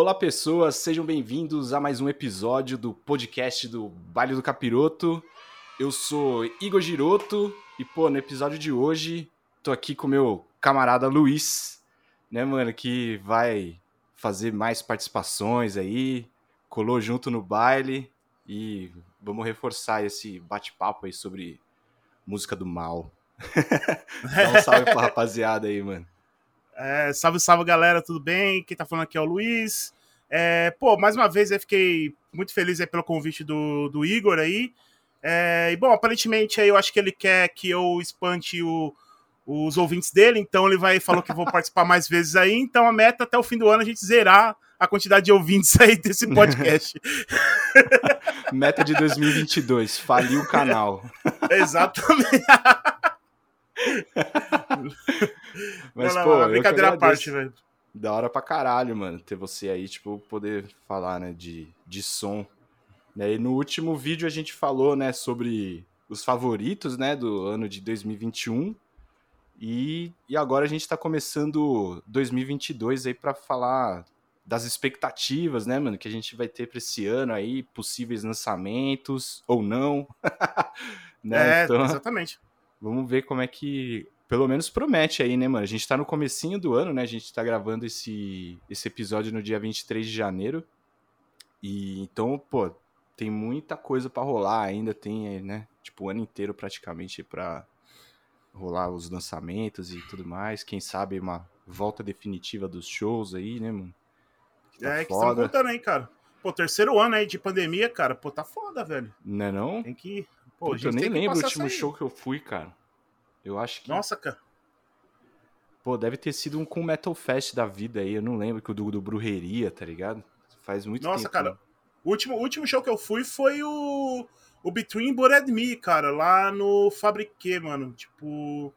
Olá, pessoas, sejam bem-vindos a mais um episódio do podcast do Baile do Capiroto. Eu sou Igor Giroto e, pô, no episódio de hoje, tô aqui com meu camarada Luiz, né, mano, que vai fazer mais participações aí, colou junto no baile e vamos reforçar esse bate-papo aí sobre música do mal. Dá um salve pra rapaziada aí, mano. É, salve, salve galera, tudo bem? Quem tá falando aqui é o Luiz. É, pô, mais uma vez eu fiquei muito feliz pelo convite do, do Igor aí. É, e bom, aparentemente aí eu acho que ele quer que eu espante o, os ouvintes dele, então ele vai falou que vou participar mais vezes aí. Então a meta até o fim do ano é a gente zerar a quantidade de ouvintes aí desse podcast. meta de 2022, falir o canal. Exatamente. Mas, não, pô, brincadeira à parte, velho. Da hora pra caralho, mano, ter você aí, tipo, poder falar, né, de, de som. E no último vídeo a gente falou, né, sobre os favoritos, né, do ano de 2021. E, e agora a gente tá começando 2022 aí para falar das expectativas, né, mano, que a gente vai ter pra esse ano aí, possíveis lançamentos ou não. né? É, então, exatamente. Vamos ver como é que pelo menos promete aí, né, mano? A gente tá no comecinho do ano, né? A gente tá gravando esse, esse episódio no dia 23 de janeiro. E então, pô, tem muita coisa para rolar ainda, tem, né? Tipo, o ano inteiro praticamente para rolar os lançamentos e tudo mais. Quem sabe uma volta definitiva dos shows aí, né, mano? Que tá é, que estamos voltando aí, cara. Pô, terceiro ano aí de pandemia, cara. Pô, tá foda, velho. Não é não? Tem que... Pô, Puta, eu nem lembro o último show que eu fui, cara. Eu acho que. Nossa, cara. Pô, deve ter sido um com Metal Fest da vida aí. Eu não lembro que o do, do Brujeria, tá ligado? Faz muito Nossa, tempo. Nossa, cara. O último, o último show que eu fui foi o. O Between and Me, cara, lá no Fabriquê, mano. Tipo.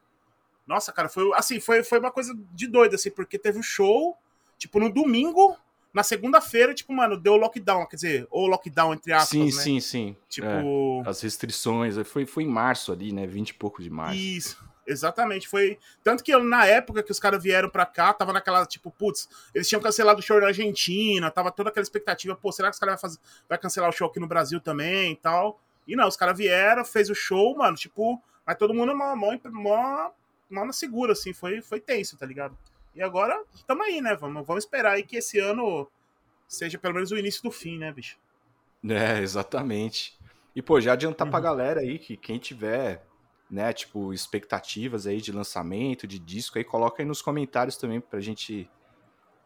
Nossa, cara, foi assim, foi, foi uma coisa de doido, assim, porque teve um show, tipo, no domingo, na segunda-feira, tipo, mano, deu lockdown, quer dizer, ou lockdown, entre aspas, sim, né? Sim, sim, Tipo... É, as restrições, foi, foi em março ali, né, 20 e pouco de março. Isso, exatamente, foi... Tanto que na época que os caras vieram pra cá, tava naquela, tipo, putz, eles tinham cancelado o show na Argentina, tava toda aquela expectativa, pô, será que os caras vai, fazer... vai cancelar o show aqui no Brasil também e tal? E não, os caras vieram, fez o show, mano, tipo, mas todo mundo mó, mó, mó, mó na segura, assim, foi, foi tenso, tá ligado? E agora, tamo aí, né? Vamos, vamos esperar aí que esse ano seja pelo menos o início do fim, né, bicho? É, exatamente. E, pô, já adiantar uhum. pra galera aí que quem tiver, né, tipo, expectativas aí de lançamento, de disco aí, coloca aí nos comentários também pra gente,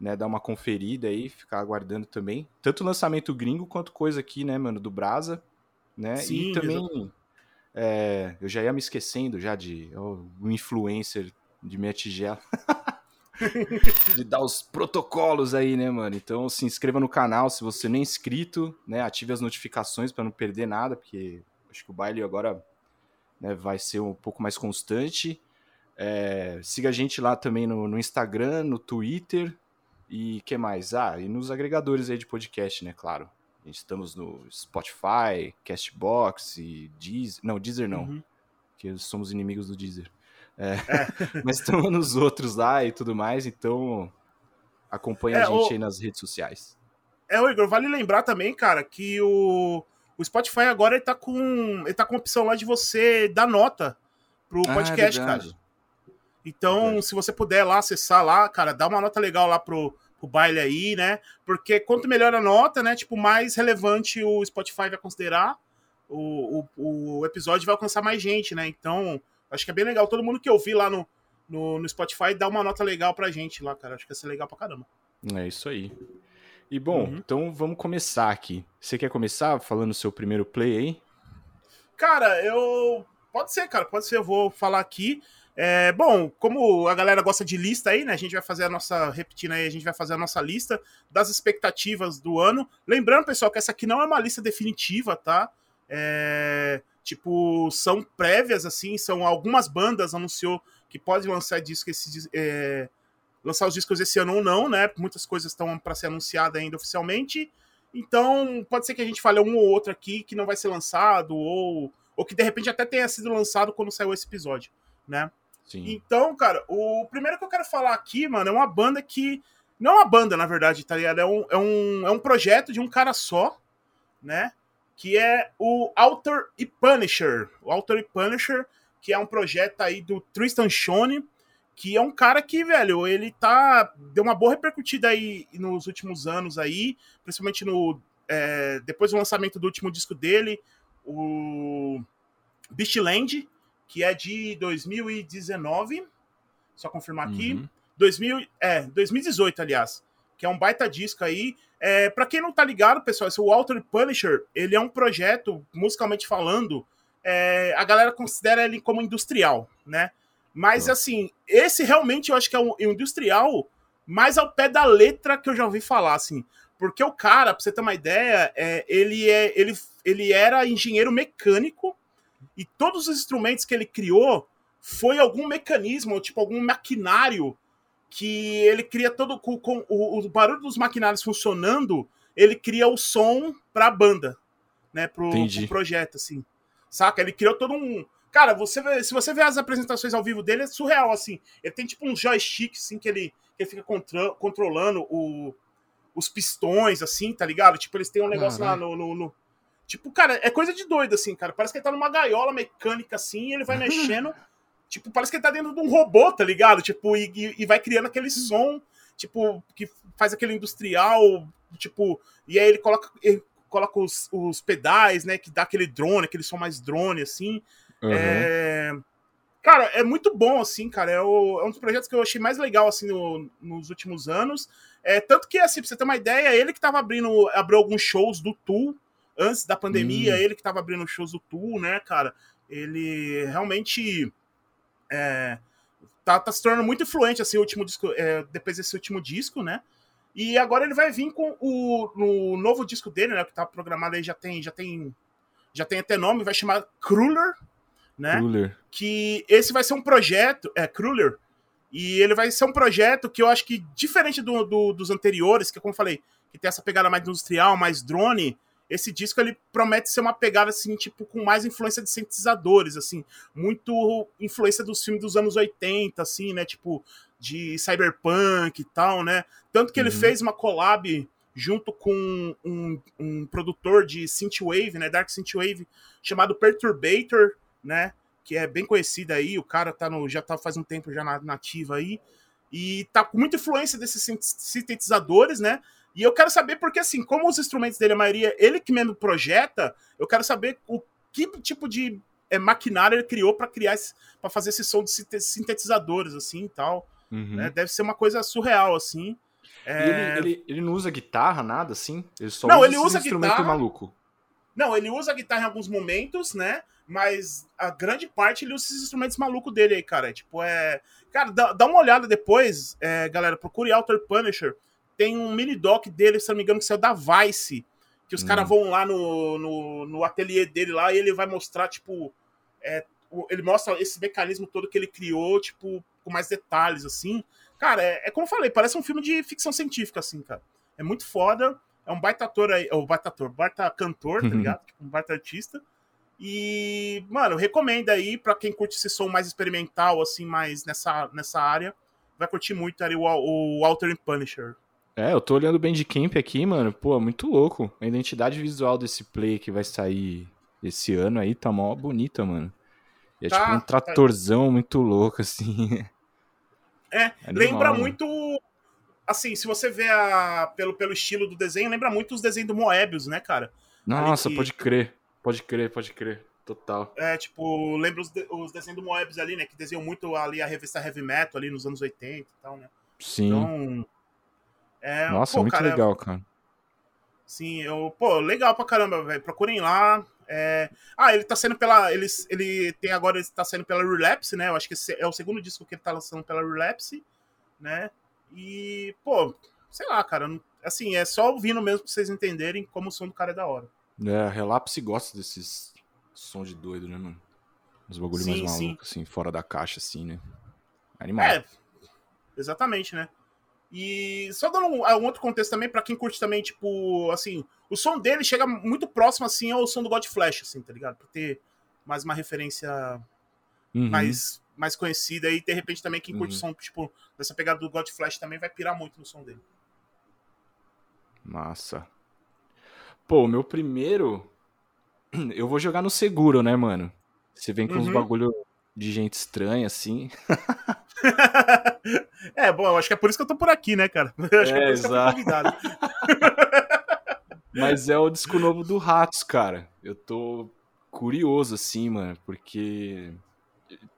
né, dar uma conferida aí, ficar aguardando também. Tanto lançamento gringo quanto coisa aqui, né, mano, do Brasa, né? Sim, e também, é, eu já ia me esquecendo já de oh, o influencer de minha tigela. de dar os protocolos aí, né, mano? Então se inscreva no canal se você nem é inscrito, né? Ative as notificações para não perder nada, porque acho que o baile agora né, vai ser um pouco mais constante. É, siga a gente lá também no, no Instagram, no Twitter e que mais? Ah, e nos agregadores aí de podcast, né? Claro. A gente estamos no Spotify, Castbox e Deezer. Não, Deezer não. Uhum. Porque somos inimigos do Deezer. É, é. Mas estamos nos outros lá e tudo mais, então acompanha é, a gente o... aí nas redes sociais. É, o Igor, vale lembrar também, cara, que o, o Spotify agora ele tá com. Ele tá com a opção lá de você dar nota pro ah, podcast, ah, cara. Então, verdade. se você puder lá acessar lá, cara, dá uma nota legal lá pro, pro baile aí, né? Porque quanto melhor a nota, né? Tipo, mais relevante o Spotify vai considerar. O, o, o episódio vai alcançar mais gente, né? Então, Acho que é bem legal. Todo mundo que eu vi lá no, no, no Spotify dá uma nota legal pra gente lá, cara. Acho que ia ser legal pra caramba. É isso aí. E bom, uhum. então vamos começar aqui. Você quer começar falando o seu primeiro play aí? Cara, eu. Pode ser, cara, pode ser. Eu vou falar aqui. É, bom, como a galera gosta de lista aí, né? A gente vai fazer a nossa. Repetindo aí, a gente vai fazer a nossa lista das expectativas do ano. Lembrando, pessoal, que essa aqui não é uma lista definitiva, tá? É, Tipo, são prévias, assim, são algumas bandas anunciou que pode lançar disco esse, é, lançar os discos esse ano ou não, né? Muitas coisas estão para ser anunciadas ainda oficialmente. Então, pode ser que a gente fale um ou outro aqui que não vai ser lançado, ou, ou que de repente até tenha sido lançado quando saiu esse episódio, né? Sim. Então, cara, o primeiro que eu quero falar aqui, mano, é uma banda que Não é uma banda, na verdade, tá ligado? É um, é um, é um projeto de um cara só, né? Que é o Alter e Punisher. O Alter e Punisher, que é um projeto aí do Tristan Shone, que é um cara que, velho, ele tá. Deu uma boa repercutida aí nos últimos anos aí, principalmente no. É, depois do lançamento do último disco dele, o Beastland, que é de 2019. Só confirmar aqui. Uhum. 2000, é, 2018, aliás. Que é um baita disco aí. É, para quem não tá ligado, pessoal, esse Walter Punisher, ele é um projeto, musicalmente falando, é, a galera considera ele como industrial, né? Mas, assim, esse realmente eu acho que é um, um industrial mais ao pé da letra que eu já ouvi falar, assim. Porque o cara, pra você ter uma ideia, é, ele, é, ele, ele era engenheiro mecânico e todos os instrumentos que ele criou foi algum mecanismo, tipo algum maquinário que ele cria todo com, com o, o, barulho dos maquinários funcionando, ele cria o som pra banda, né, pro, pro, projeto assim. Saca? Ele criou todo um Cara, você vê, se você ver as apresentações ao vivo dele, é surreal assim. Ele tem tipo um joystick assim que ele, que ele fica contra, controlando o, os pistões assim, tá ligado? Tipo, eles têm um negócio ah, lá no, no, no Tipo, cara, é coisa de doido, assim, cara. Parece que ele tá numa gaiola mecânica, assim, e ele vai mexendo. Tipo, parece que ele tá dentro de um robô, tá ligado? Tipo, e, e, vai criando aquele som, tipo, que faz aquele industrial, tipo, e aí ele coloca, ele coloca os, os pedais, né? Que dá aquele drone, aquele som mais drone, assim. Uhum. É... Cara, é muito bom, assim, cara. É, o, é, um dos projetos que eu achei mais legal, assim, no, nos últimos anos. É, tanto que, assim, pra você ter uma ideia, ele que tava abrindo, abriu alguns shows do Tool antes da pandemia, hum. ele que tava abrindo shows do Tool, né, cara? Ele realmente é, tá, tá, se tornando muito influente, assim, o último disco, é, depois desse último disco, né? E agora ele vai vir com o no novo disco dele, né, que tá programado aí, já tem, já tem, já tem até nome, vai chamar Cruller, né? Cruller. Que esse vai ser um projeto, é, Cruller, e ele vai ser um projeto que eu acho que, diferente do, do, dos anteriores, que como eu falei, que tem essa pegada mais industrial, mais drone, esse disco ele promete ser uma pegada assim, tipo, com mais influência de sintetizadores, assim, muito influência dos filmes dos anos 80, assim, né, tipo, de cyberpunk e tal, né? Tanto que uhum. ele fez uma collab junto com um, um produtor de synthwave, né, dark synthwave, chamado Perturbator, né, que é bem conhecido aí, o cara tá no já tá faz um tempo já na nativa aí. E tá com muita influência desses sintetizadores, né? E eu quero saber porque, assim, como os instrumentos dele, a maioria, ele que mesmo projeta, eu quero saber o que tipo de é, maquinário ele criou para criar, para fazer esse som de sintetizadores, assim e tal. Uhum. Né? Deve ser uma coisa surreal, assim. É... Ele, ele, ele, não usa guitarra, nada assim? Ele só não, usa ele usa instrumento guitarra. maluco. Não, ele usa guitarra em alguns momentos, né? Mas a grande parte ele usa esses instrumentos malucos dele aí, cara. Tipo, é. Cara, dá, dá uma olhada depois, é, galera. Procure Alter Punisher tem um mini doc dele, se não me engano, que saiu da Vice. Que os hum. caras vão lá no, no, no ateliê dele lá e ele vai mostrar, tipo. É, ele mostra esse mecanismo todo que ele criou, tipo, com mais detalhes, assim. Cara, é, é como eu falei, parece um filme de ficção científica, assim, cara. É muito foda. É um baita ator aí. Ou baita ator, baita cantor, tá ligado? tipo, um baita artista. E, mano, recomendo aí para quem curte esse som mais experimental, assim, mais nessa, nessa área. Vai curtir muito aí o, o Walter Punisher. É, eu tô olhando o Bandcamp aqui, mano. Pô, muito louco. A identidade visual desse play que vai sair esse ano aí tá mó bonita, mano. E é tá, tipo um tá. tratorzão tá. muito louco, assim. É, Animal, lembra mano. muito. Assim, se você vê a, pelo, pelo estilo do desenho, lembra muito os desenhos do Moebius, né, cara? Nossa, que... pode crer. Pode crer, pode crer. Total. É, tipo, lembra os, de, os desenhos do Moebius ali, né? Que desenham muito ali a revista Heavy Metal ali nos anos 80 e tal, né? Sim. Então, é, Nossa, pô, muito cara, legal, cara. Sim, eu, pô, legal pra caramba, velho. Procurem lá. É... Ah, ele tá sendo pela. Ele, ele tem agora, ele tá saindo pela Relapse, né? Eu acho que é o segundo disco que ele tá lançando pela Relapse, né? E, pô, sei lá, cara. Assim, é só ouvindo mesmo pra vocês entenderem como o som do cara é da hora. É, a Relapse gosta desses sons de doido, né, mano? Os bagulho sim, mais malucos, assim, fora da caixa, assim, né? Animal. É, exatamente, né? E só dando um, um outro contexto também, para quem curte também, tipo, assim, o som dele chega muito próximo, assim, ao som do God Flash, assim, tá ligado? Pra ter mais uma referência uhum. mais, mais conhecida. E, de repente, também quem curte uhum. o som, tipo, dessa pegada do God Flash também vai pirar muito no som dele. Massa. Pô, meu primeiro. Eu vou jogar no seguro, né, mano? Você vem com uhum. uns bagulho de gente estranha, assim. é, bom, eu acho que é por isso que eu tô por aqui, né, cara? Eu acho é, que é por isso exato. que eu tô Mas é o disco novo do Ratos, cara. Eu tô curioso, assim, mano, porque.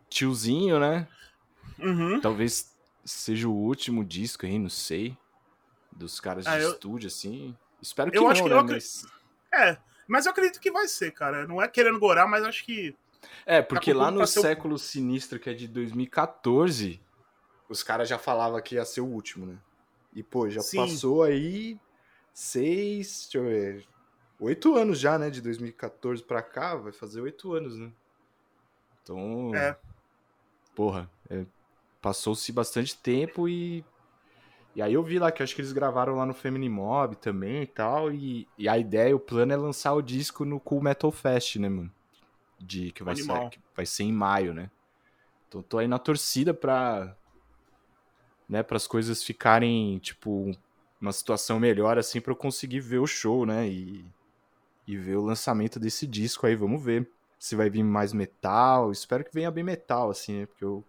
Tiozinho, né? Uhum. Talvez seja o último disco aí, não sei. Dos caras de ah, eu... estúdio, assim. Espero que eu não, acho que né? eu mas... É, mas eu acredito que vai ser, cara. Não é querendo gorar, mas acho que. É, porque lá no Século o... Sinistro, que é de 2014, os caras já falavam que ia ser o último, né? E, pô, já Sim. passou aí seis, deixa eu ver, oito anos já, né? De 2014 pra cá, vai fazer oito anos, né? Então, é. porra, é, passou-se bastante tempo e e aí eu vi lá que acho que eles gravaram lá no Femini Mob também e tal. E, e a ideia, o plano é lançar o disco no Cool Metal Fest, né, mano? De, que, vai ser, que vai ser em maio, né? Então tô aí na torcida pra. Né, para as coisas ficarem, tipo, uma situação melhor, assim, para eu conseguir ver o show, né? E, e ver o lançamento desse disco aí. Vamos ver se vai vir mais metal. Espero que venha bem metal, assim, né? Porque eu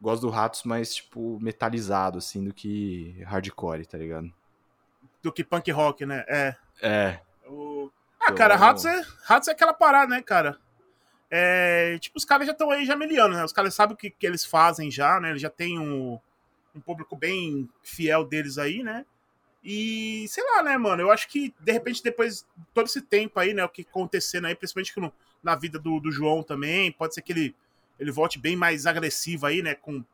gosto do Ratos mais, tipo, metalizado, assim, do que hardcore, tá ligado? Do que punk rock, né? É. É. O... Ah, então... cara, Ratos é, Ratos é aquela parada, né, cara? É, tipo, os caras já estão aí já miliano, né? Os caras sabem o que, que eles fazem já, né? Eles já têm um, um público bem fiel deles aí, né? E sei lá, né, mano? Eu acho que, de repente, depois todo esse tempo aí, né? O que acontecendo aí, principalmente no, na vida do, do João também, pode ser que ele ele volte bem mais agressivo aí, né? Com,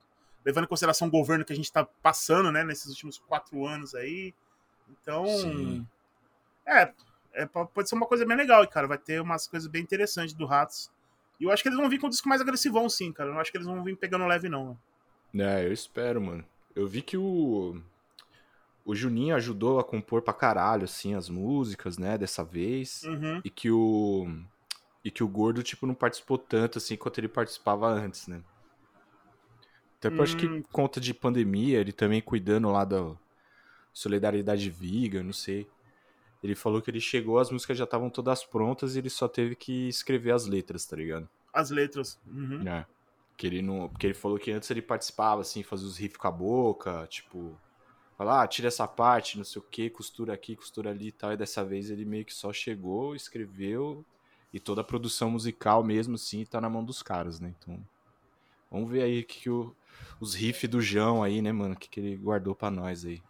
levando em consideração o governo que a gente está passando, né? Nesses últimos quatro anos aí. Então, Sim. é, é, pode ser uma coisa bem legal, cara. Vai ter umas coisas bem interessantes do Ratos. E eu acho que eles vão vir com um disco mais agressivão, sim, cara. Eu não acho que eles vão vir pegando leve, não. É, eu espero, mano. Eu vi que o. O Juninho ajudou a compor pra caralho, assim, as músicas, né, dessa vez. Uhum. E que o e que o gordo, tipo, não participou tanto assim quanto ele participava antes, né? Até hum. acho que hum. conta de pandemia, ele também cuidando lá da solidariedade viga, não sei. Ele falou que ele chegou, as músicas já estavam todas prontas e ele só teve que escrever as letras, tá ligado? As letras. Uhum. É. Que ele não, porque ele falou que antes ele participava, assim, fazia os riffs com a boca, tipo, falar, ah, tira essa parte, não sei o que, costura aqui, costura ali e tal. E dessa vez ele meio que só chegou, escreveu e toda a produção musical mesmo, assim, tá na mão dos caras, né? Então, vamos ver aí que, que o, os riffs do João aí, né, mano? O que, que ele guardou pra nós aí.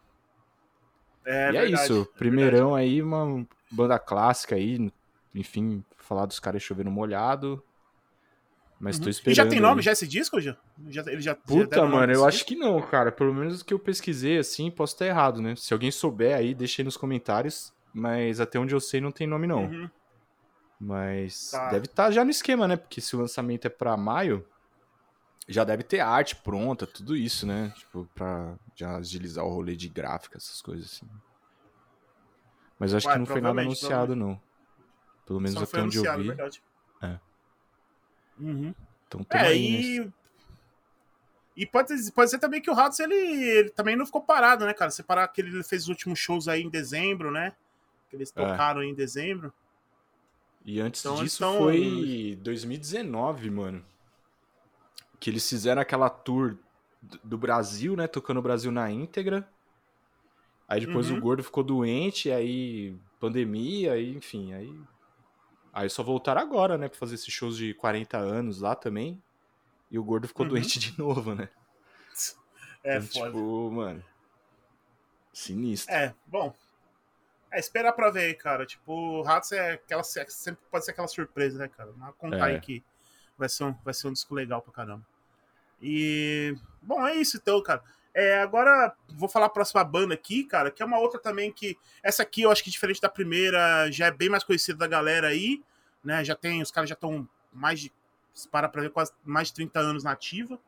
É, e verdade, é isso, primeirão é aí, uma banda clássica aí, enfim, falar dos caras chovendo molhado. Mas uhum. tô esperando. E já tem nome aí. já esse disco, já? já ele já Puta, já mano, eu acho que não, cara. Pelo menos o que eu pesquisei, assim, posso estar errado, né? Se alguém souber aí, deixa aí nos comentários. Mas até onde eu sei não tem nome, não. Uhum. Mas tá. deve estar tá já no esquema, né? Porque se o lançamento é para maio, já deve ter arte pronta, tudo isso, né? Tipo, pra já agilizar o rolê de gráfica, essas coisas assim. Mas acho Ué, que não foi nada anunciado, não. Pelo menos Só até onde eu vi. Verdade. É. Uhum. Então é, aí. Né? E pode, pode ser também que o Ratos ele, ele também não ficou parado, né, cara? Separar que ele fez os últimos shows aí em dezembro, né? Que eles é. tocaram é. em dezembro. E antes então, disso então... foi 2019, mano. Que eles fizeram aquela tour do Brasil, né? Tocando o Brasil na íntegra. Aí depois uhum. o gordo ficou doente, aí pandemia, aí, enfim, aí. Aí só voltaram agora, né? Pra fazer esses shows de 40 anos lá também. E o gordo ficou uhum. doente de novo, né? É, então, foda. Tipo, mano. Sinistro. É, bom, é, esperar pra ver aí, cara. Tipo, o Ratos é aquela. Sempre pode ser aquela surpresa, né, cara? Mas contar é. aí que vai ser, um, vai ser um disco legal pra caramba. E. Bom, é isso então, cara. É, agora vou falar a próxima banda aqui, cara, que é uma outra também que. Essa aqui eu acho que diferente da primeira, já é bem mais conhecida da galera aí, né? Já tem. Os caras já estão mais de. Para pra ver, quase mais de 30 anos na ativa.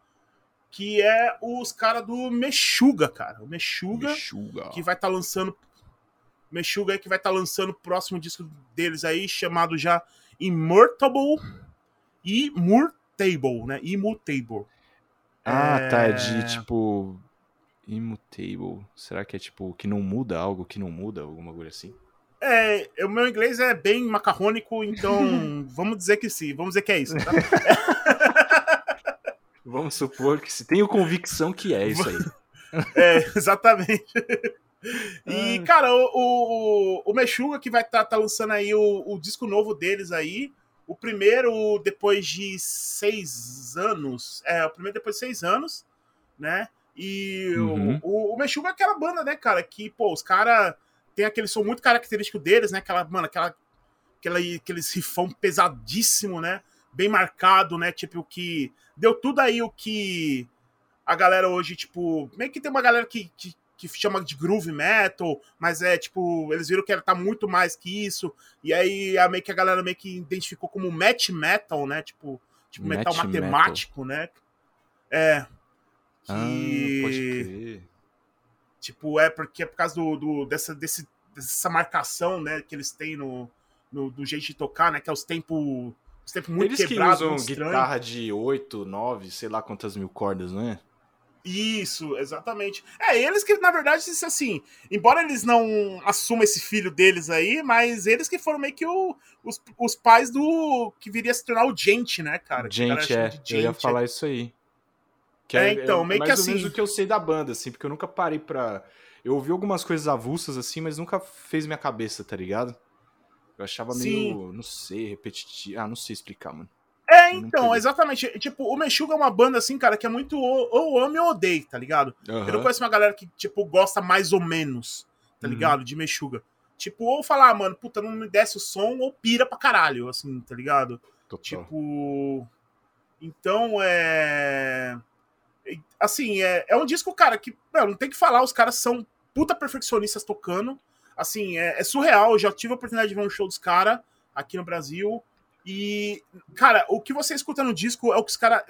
Que é os caras do Mexuga, cara. O Mexuga, Mexuga. que vai estar tá lançando Meshuga que vai estar tá lançando o próximo disco deles aí, chamado já Immortable Immutable, né? Immutable. Ah, é... tá. É de tipo. Immutable. Será que é tipo que não muda algo que não muda, alguma coisa assim? É, o meu inglês é bem macarrônico, então vamos dizer que sim, vamos dizer que é isso. Tá? vamos supor que se tenho convicção que é isso aí. É, exatamente. E, ah. cara, o, o, o Meshuga que vai estar tá, tá lançando aí o, o disco novo deles aí. O primeiro depois de seis anos. É, o primeiro depois de seis anos, né? E uhum. o, o, o Meshuga é aquela banda, né, cara? Que, pô, os caras tem aquele som muito característico deles, né? Aquela, mano, aquela, aquela, aqueles rifão pesadíssimo, né? Bem marcado, né? Tipo, que deu tudo aí o que a galera hoje, tipo, meio que tem uma galera que, que, que chama de groove metal, mas é tipo, eles viram que ela tá muito mais que isso, e aí a, meio que a galera meio que identificou como match metal, né? Tipo, tipo metal matemático, metal. né? É. Que... Ah, pode crer. Tipo, é porque é por causa do, do dessa, desse, dessa marcação, né, que eles têm no, no, do jeito de tocar, né, que é os tempos os tempos muito eles quebrados, que usam guitarra de 8, 9, sei lá quantas mil cordas, não é? Isso, exatamente. É, eles que, na verdade, assim, embora eles não assumam esse filho deles aí, mas eles que foram meio que o, os, os pais do. que viria a se tornar o Gente, né, cara? Gente, é. Gente, eu ia falar isso aí. Que é, é então, é meio mais que assim. menos o que eu sei da banda, assim, porque eu nunca parei pra. Eu ouvi algumas coisas avulsas, assim, mas nunca fez minha cabeça, tá ligado? Eu achava Sim. meio, não sei, repetitivo. Ah, não sei explicar, mano. É, então, exatamente. Tipo, o Meshuga é uma banda, assim, cara, que é muito ou ame ou odeio, tá ligado? Uhum. Eu não conheço uma galera que, tipo, gosta mais ou menos, tá uhum. ligado? De Meshuga. Tipo, ou falar, ah, mano, puta, não me desce o som, ou pira pra caralho, assim, tá ligado? Total. Tipo. Então, é. Assim, é, é um disco, cara, que não, não tem que falar, os caras são puta perfeccionistas tocando. Assim, é, é surreal. Eu já tive a oportunidade de ver um show dos caras aqui no Brasil. E, cara, o que você escuta no disco é o que os caras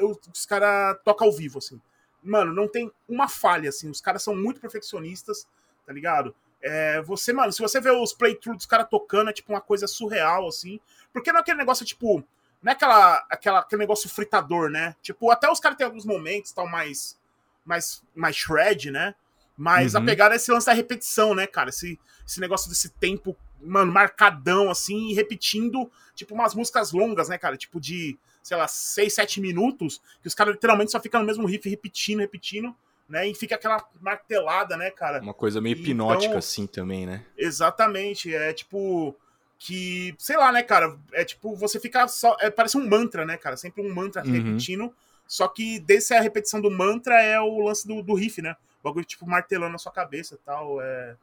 cara tocam ao vivo, assim. Mano, não tem uma falha, assim. Os caras são muito perfeccionistas, tá ligado? É, você, mano, se você vê os playthroughs dos caras tocando, é tipo uma coisa surreal, assim. Porque não é aquele negócio, tipo, não é aquela, aquela, aquele negócio fritador, né? Tipo, até os caras têm alguns momentos tal mais, mais, mais shred, né? Mas uhum. a pegada é esse lance da repetição, né, cara? Esse, esse negócio desse tempo, mano, marcadão, assim, e repetindo, tipo, umas músicas longas, né, cara? Tipo de, sei lá, 6, 7 minutos, que os caras literalmente só ficam no mesmo riff, repetindo, repetindo, né? E fica aquela martelada, né, cara? Uma coisa meio hipnótica, então, assim, também, né? Exatamente. É tipo que, sei lá, né, cara, é tipo, você fica só, é, parece um mantra, né, cara, sempre um mantra uhum. repetindo, só que desse a repetição do mantra é o lance do, do riff, né, o bagulho, tipo, martelando na sua cabeça e tal, é...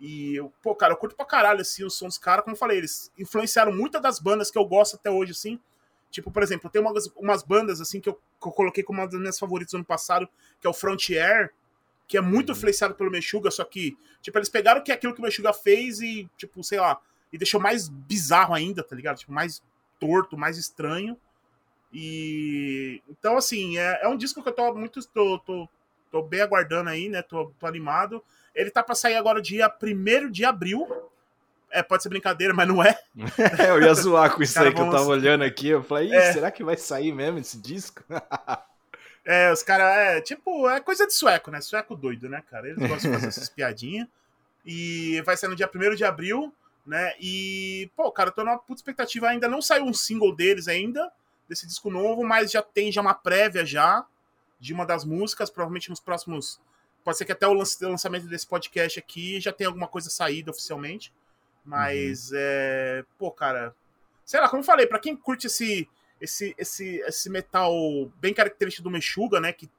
E, eu, pô, cara, eu curto pra caralho, assim, o som dos caras, como eu falei, eles influenciaram muitas das bandas que eu gosto até hoje, assim, tipo, por exemplo, tem umas, umas bandas, assim, que eu, que eu coloquei como uma das minhas favoritas ano passado, que é o Frontier, que é muito uhum. influenciado pelo Meshuga, só que, tipo, eles pegaram que é aquilo que o Meshuga fez e, tipo, sei lá, e deixou mais bizarro ainda, tá ligado? Tipo, mais torto, mais estranho. E então, assim, é, é um disco que eu tô muito. Tô, tô, tô bem aguardando aí, né? Tô, tô animado. Ele tá pra sair agora dia 1 de abril. É, pode ser brincadeira, mas não é. é eu ia zoar com isso Cara, aí que vamos... eu tava olhando aqui. Eu falei, é... será que vai sair mesmo esse disco? é, os caras, é tipo, é coisa de sueco, né? Sueco doido, né, cara? Eles gostam de fazer essas piadinhas. E vai ser no dia 1 de abril né? E, pô, cara, eu tô numa puta expectativa. Ainda não saiu um single deles ainda, desse disco novo, mas já tem já uma prévia já de uma das músicas, provavelmente nos próximos. Pode ser que até o lançamento desse podcast aqui já tenha alguma coisa saída oficialmente. Mas, uhum. é. Pô, cara. Sei lá, como eu falei, para quem curte esse, esse, esse, esse metal bem característico do Meshuga, né? Que,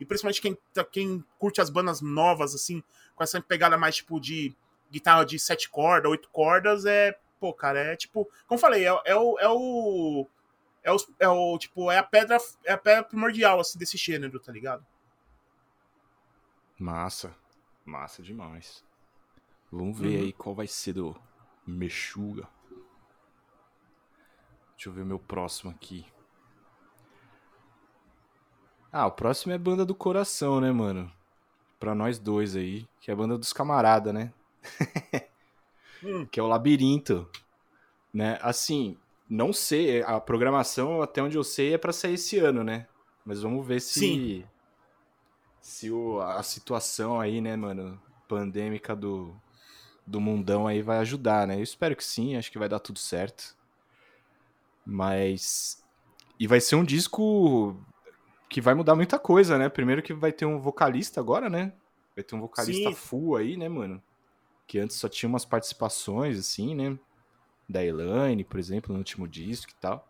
e principalmente quem, quem curte as bandas novas, assim, com essa pegada mais tipo de guitarra de sete cordas, oito cordas, é. Pô, cara, é tipo. Como eu falei, é, é o. É o é o, é o tipo é a pedra é a pedra primordial assim desse gênero tá ligado? Massa. Massa demais. Vamos ver uhum. aí qual vai ser do Mexuga deixa eu ver meu próximo aqui. Ah o próximo é banda do coração né mano? Para nós dois aí que é a banda dos camarada né? Hum. que é o Labirinto, né? Assim, não sei, a programação até onde eu sei é para sair esse ano, né? Mas vamos ver se Sim. se o, a situação aí, né, mano, pandêmica do, do mundão aí vai ajudar, né? Eu espero que sim, acho que vai dar tudo certo. Mas. E vai ser um disco que vai mudar muita coisa, né? Primeiro que vai ter um vocalista agora, né? Vai ter um vocalista sim. full aí, né, mano? Que antes só tinha umas participações, assim, né? Da Elaine, por exemplo, no último disco e tal.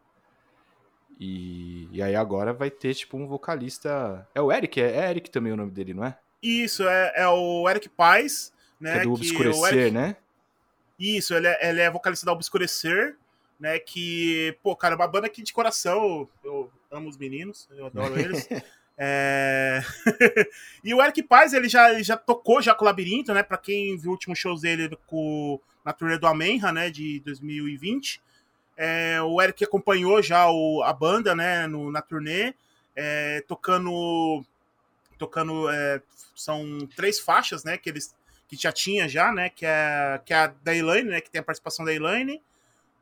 E, e aí agora vai ter, tipo, um vocalista. É o Eric? É, é Eric também o nome dele, não é? Isso, é, é o Eric Paz, né? Que é do Obscurecer, Eric... né? Isso, ele é, ele é vocalista da Obscurecer, né? Que, pô, cara, é uma banda aqui de coração. Eu amo os meninos, eu adoro eles. É... e o Eric Paz, ele já, ele já tocou já com o Labirinto, né? Pra quem viu o último show dele com, na turnê do Amenha, né? De 2020. É, o Eric acompanhou já o, a banda, né? No, na turnê, é, tocando... Tocando... É, são três faixas, né? Que eles que já tinha já, né? Que é, que é a da Elaine, né? Que tem a participação da Elaine.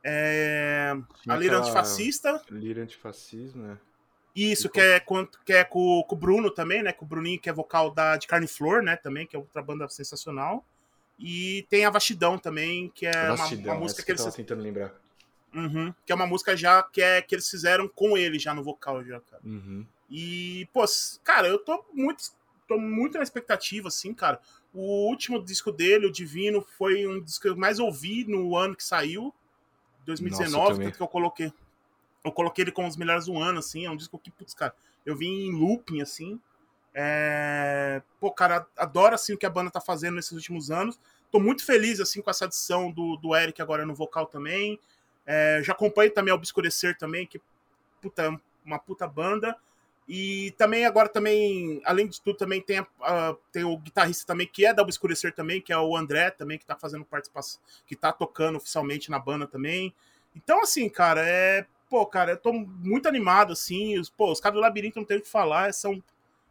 É, a Lira Antifascista. Lira Antifascismo, né? Isso, que é, com, que é com, com o Bruno também, né? Com o Bruninho, que é vocal da, de Carne Flor, né? Também, que é outra banda sensacional. E tem a Vastidão também, que é Vastidão, uma, uma música que, que eles. tentando lembrar. Uhum, que é uma música já que, é, que eles fizeram com ele já no vocal, já, cara. Uhum. E, pô, cara, eu tô muito, tô muito na expectativa, assim, cara. O último disco dele, o Divino, foi um disco que eu mais ouvi no ano que saiu, 2019, Nossa, tanto que eu coloquei eu coloquei ele como os melhores do ano, assim. É um disco que, putz, cara, eu vim em looping, assim. É... Pô, cara, adoro, assim, o que a banda tá fazendo nesses últimos anos. Tô muito feliz, assim, com essa adição do, do Eric agora no vocal também. É... Já acompanho também a Obscurecer também, que, puta, é uma puta banda. E também, agora também, além de tudo, também tem, a, tem o guitarrista também, que é da Obscurecer também, que é o André também, que tá fazendo participação, que tá tocando oficialmente na banda também. Então, assim, cara, é pô, cara, eu tô muito animado, assim. Os, pô, os caras do Labirinto não tem o que falar, são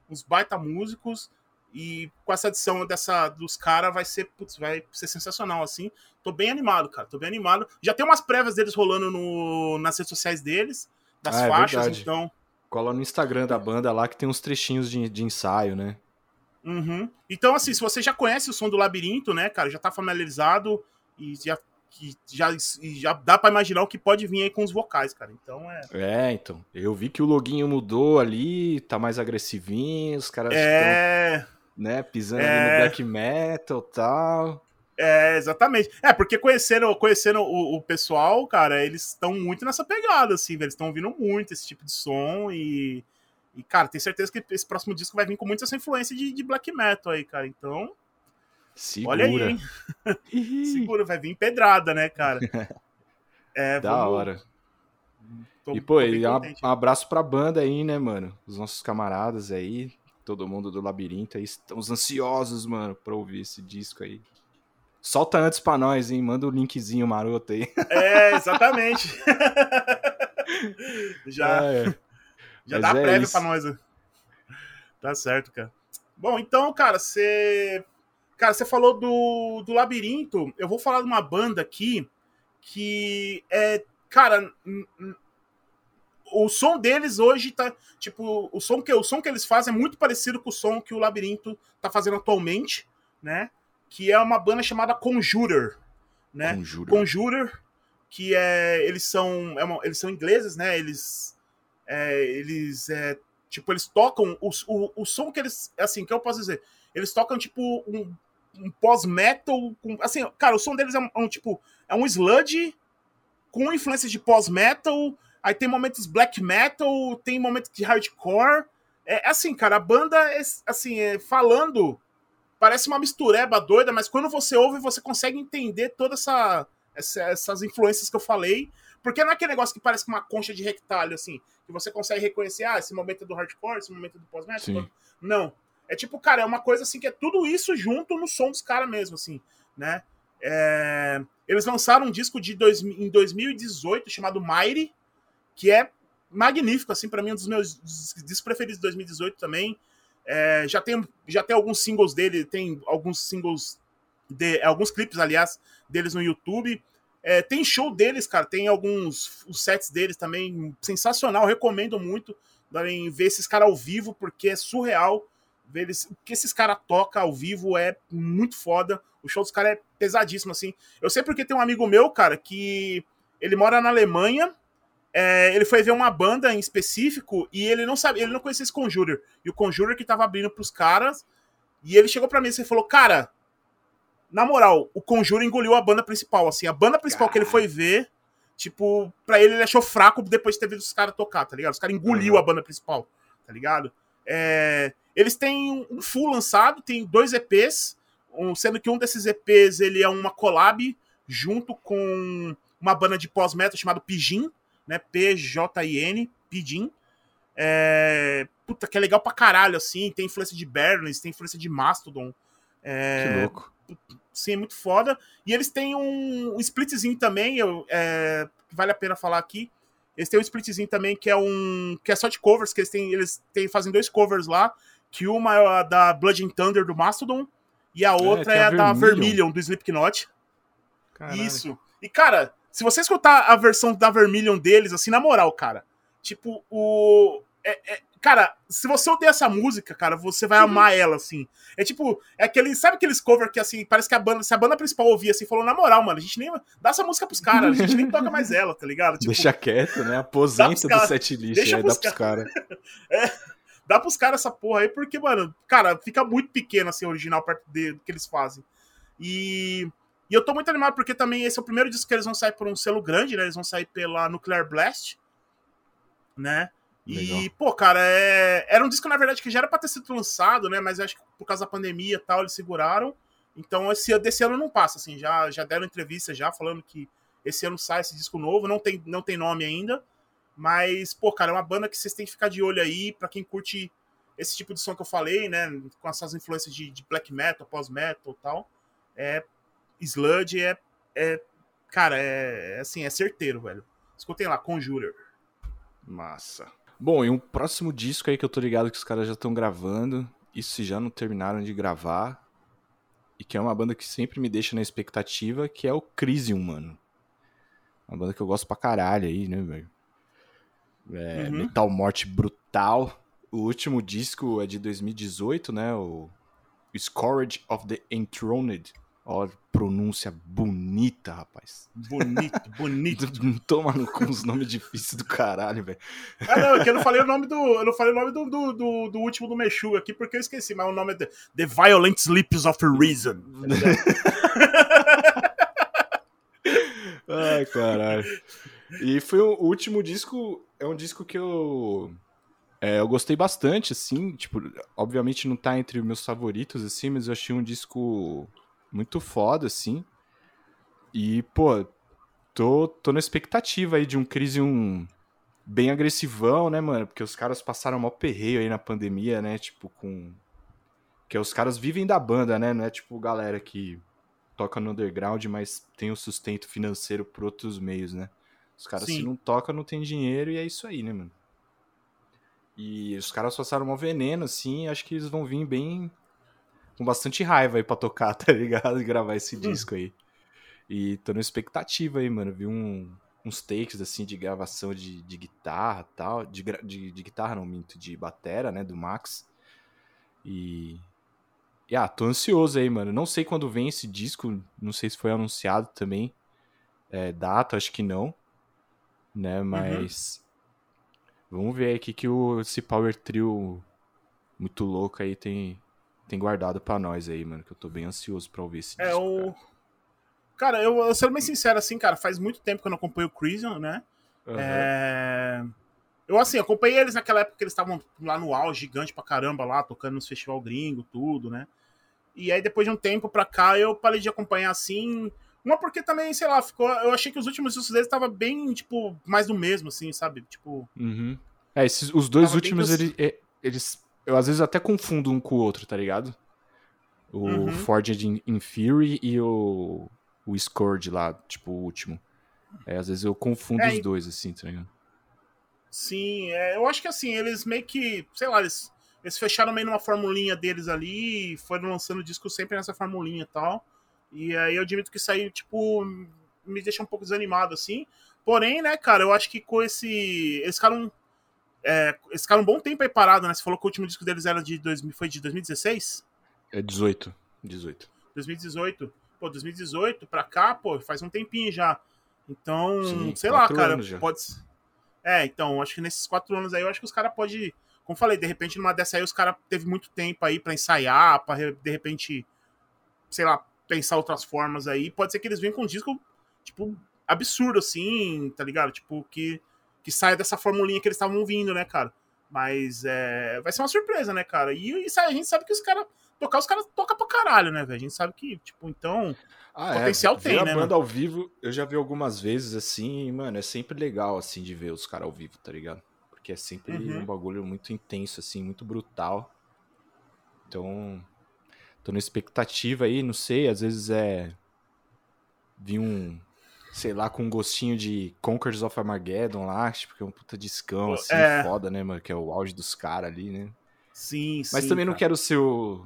uns baita músicos. E com essa adição dessa, dos caras vai ser, putz, vai ser sensacional, assim. Tô bem animado, cara. Tô bem animado. Já tem umas prévias deles rolando no, nas redes sociais deles, das ah, é faixas, é então. Cola no Instagram da banda lá que tem uns trechinhos de, de ensaio, né? Uhum. Então, assim, se você já conhece o som do labirinto, né, cara, já tá familiarizado e já que já, já dá para imaginar o que pode vir aí com os vocais, cara. Então é. É, então. Eu vi que o loginho mudou ali, tá mais agressivinho, os caras é... estão, né, pisando é... ali no black metal e tal. É, exatamente. É, porque conhecendo, conhecendo o, o pessoal, cara, eles estão muito nessa pegada, assim, velho. Eles estão ouvindo muito esse tipo de som e. E, cara, tenho certeza que esse próximo disco vai vir com muita essa influência de, de black metal aí, cara. Então. Segura. Olha aí, hein? Segura, vai vir pedrada, né, cara? É, da vamos... hora. Tô, e, pô, e um, um abraço pra banda aí, né, mano? Os nossos camaradas aí, todo mundo do Labirinto aí, estamos ansiosos, mano, pra ouvir esse disco aí. Solta antes pra nós, hein? Manda o um linkzinho maroto aí. É, exatamente. já é. já Mas dá é prévia isso. pra nós. Tá certo, cara. Bom, então, cara, você Cara, você falou do, do Labirinto. Eu vou falar de uma banda aqui que é. Cara, o som deles hoje tá. Tipo, o som que, o som que eles fazem é muito parecido com o som que o Labirinto tá fazendo atualmente, né? Que é uma banda chamada Conjurer. Né? Conjurer. Conjurer que é. Eles são. É uma, eles são ingleses, né? Eles. É, eles. É, tipo, eles tocam. O, o, o som que eles. Assim, que eu posso dizer? Eles tocam, tipo, um, um pós-metal. Assim, cara, o som deles é um, é um, tipo. É um sludge com influências de pós-metal. Aí tem momentos black metal, tem momentos de hardcore. É, é assim, cara, a banda, é, assim, é, falando, parece uma mistureba doida, mas quando você ouve, você consegue entender todas essa, essa, essas influências que eu falei. Porque não é aquele negócio que parece uma concha de rectalho, assim, que você consegue reconhecer, ah, esse momento é do hardcore, esse momento é do pós-metal. Não. É tipo, cara, é uma coisa assim que é tudo isso junto no som dos caras mesmo, assim, né? É... Eles lançaram um disco de dois... em 2018 chamado Mighty, que é magnífico, assim, para mim, um dos meus discos preferidos de 2018 também. É... Já, tem, já tem alguns singles dele, tem alguns singles, de, alguns clipes, aliás, deles no YouTube. É, tem show deles, cara, tem alguns os sets deles também, sensacional, recomendo muito darem ver esses caras ao vivo, porque é surreal Ver eles, o que esses caras tocam ao vivo é muito foda. O show dos caras é pesadíssimo, assim. Eu sei porque tem um amigo meu, cara, que ele mora na Alemanha. É, ele foi ver uma banda em específico e ele não sabe, ele não conhecia esse Conjurer. E o Conjurer que tava abrindo pros caras. E ele chegou pra mim e falou: Cara, na moral, o Conjurer engoliu a banda principal. Assim, a banda principal que ele foi ver, tipo, pra ele ele achou fraco depois de ter visto os caras tocar, tá ligado? Os caras engoliu uhum. a banda principal, tá ligado? É, eles têm um full lançado, tem dois EPs, um, sendo que um desses EPs ele é uma collab junto com uma banda de pós-metal chamada Pijin, né? P-J-I-N, Pijin. É, puta, que é legal pra caralho, assim. Tem influência de Berlins, tem influência de Mastodon. É, que louco. Sim, é muito foda. E eles têm um, um splitzinho também, eu, é, vale a pena falar aqui. Eles têm um splitzinho também que é um. que é só de covers, que eles têm. Eles têm, fazem dois covers lá. Que uma é a da Blood and Thunder do Mastodon. E a é, outra é, é a, a da Vermilion do Slipknot. Caralho. Isso. E, cara, se você escutar a versão da Vermilion deles, assim, na moral, cara, tipo, o. É, é, cara, se você odeia essa música, cara, você vai amar ela, assim. É tipo, é aquele. Sabe aqueles cover que, assim, parece que a banda. Se a banda principal ouvir assim, falou, na moral, mano, a gente nem. Dá essa música pros caras, a gente nem toca mais ela, tá ligado? Tipo, deixa quieto, né? Aposenta do set list, aí, dá pros caras. é, dá pros caras essa porra aí, porque, mano, cara, fica muito pequeno, assim, o original perto do que eles fazem. E. E eu tô muito animado porque também esse é o primeiro disco que eles vão sair por um selo grande, né? Eles vão sair pela Nuclear Blast, né? Legal. E, pô, cara, é... era um disco, na verdade, que já era pra ter sido lançado, né? Mas acho que por causa da pandemia e tal, eles seguraram. Então, esse, desse ano não passa, assim. Já, já deram entrevista já falando que esse ano sai esse disco novo. Não tem, não tem nome ainda. Mas, pô, cara, é uma banda que vocês têm que ficar de olho aí, pra quem curte esse tipo de som que eu falei, né? Com essas influências de, de black metal, pós-metal e tal. É Sludge é, é cara, é, é, assim, é certeiro, velho. Escutem lá, Conjurer. Massa. Bom, e um próximo disco aí que eu tô ligado que os caras já estão gravando, isso se já não terminaram de gravar, e que é uma banda que sempre me deixa na expectativa, que é o Crisium, mano. Uma banda que eu gosto pra caralho aí, né, velho? É, uhum. Metal Morte brutal. O último disco é de 2018, né? O Scourge of the Enthroned. Ó, pronúncia bonita, rapaz. Bonito, bonito. Toma no com os nomes difíceis do caralho, velho. Ah, não, é que eu não falei o nome do. Eu não falei o nome do, do, do, do último do Meshu aqui, porque eu esqueci, mas o nome é The, The Violent Sleeps of Reason. Tá Ai, caralho. E foi o último disco. É um disco que eu. É, eu gostei bastante, assim. Tipo, obviamente não tá entre os meus favoritos, assim, mas eu achei um disco muito foda, assim. E, pô, tô, tô na expectativa aí de um crise um bem agressivão, né, mano? Porque os caras passaram mó perreio aí na pandemia, né? Tipo, com. Que os caras vivem da banda, né? Não é tipo galera que toca no underground, mas tem o sustento financeiro por outros meios, né? Os caras, Sim. se não toca, não tem dinheiro e é isso aí, né, mano? E os caras passaram mó veneno, assim, acho que eles vão vir bem com bastante raiva aí pra tocar, tá ligado? E gravar esse hum. disco aí. E tô na expectativa aí, mano. Vi um, uns takes, assim, de gravação de, de guitarra e tal. De, de, de, guitarra, não, minto, de batera, né, do Max. E... E, ah, tô ansioso aí, mano. Não sei quando vem esse disco, não sei se foi anunciado também. É, data, acho que não. Né, uhum. mas... Uhum. Vamos ver aí o que, que o, esse Power Trio muito louco aí tem, tem guardado para nós aí, mano, que eu tô bem ansioso pra ouvir esse é, disco, o... Cara, cara eu, eu sendo bem sincero, assim, cara, faz muito tempo que eu não acompanho o Crisium, né? Uhum. É... Eu, assim, acompanhei eles naquela época que eles estavam lá no auge, gigante pra caramba lá, tocando nos festival gringo, tudo, né? E aí, depois de um tempo pra cá, eu parei de acompanhar, assim... Uma porque também, sei lá, ficou... Eu achei que os últimos discos deles estavam bem, tipo, mais do mesmo, assim, sabe? Tipo... Uhum. É, esses, os dois últimos, eles, eles eu às vezes até confundo um com o outro, tá ligado? O uhum. Forged in Fury e o, o Scourge lá, tipo, o último. É, às vezes eu confundo é, os dois, assim, tá ligado? Sim, é, eu acho que assim, eles meio que, sei lá, eles, eles fecharam meio numa formulinha deles ali, foram lançando disco sempre nessa formulinha e tal. E aí eu admito que isso aí, tipo, me deixa um pouco desanimado, assim. Porém, né, cara, eu acho que com esse. Eles ficaram É, eles ficaram um bom tempo aí parado, né? Você falou que o último disco deles era de dois, foi de 2016? É 18. 18. 2018. Pô, 2018 pra cá, pô, faz um tempinho já. Então, Sim, sei lá, cara, pode. É, então, acho que nesses quatro anos aí, eu acho que os caras podem. Como falei, de repente, numa dessa aí, os caras teve muito tempo aí para ensaiar, pra de repente, sei lá, pensar outras formas aí. Pode ser que eles venham com um disco, tipo, absurdo, assim, tá ligado? Tipo, que, que saia dessa formulinha que eles estavam vindo, né, cara? Mas é, vai ser uma surpresa, né, cara? E, e a gente sabe que os caras. Tocar, os caras tocam pra caralho, né, velho? A gente sabe que, tipo, então. Ah, é, potencial é. tem, ver né? a banda mano? ao vivo, eu já vi algumas vezes, assim, mano, é sempre legal, assim, de ver os caras ao vivo, tá ligado? Porque é sempre uhum. um bagulho muito intenso, assim, muito brutal. Então, tô na expectativa aí, não sei, às vezes é. Vi um, sei lá, com um gostinho de Conquers of Armageddon lá, tipo, que é um puta discão, assim, é. foda, né, mano? Que é o auge dos caras ali, né? Sim, Mas sim, também cara. não quero ser o...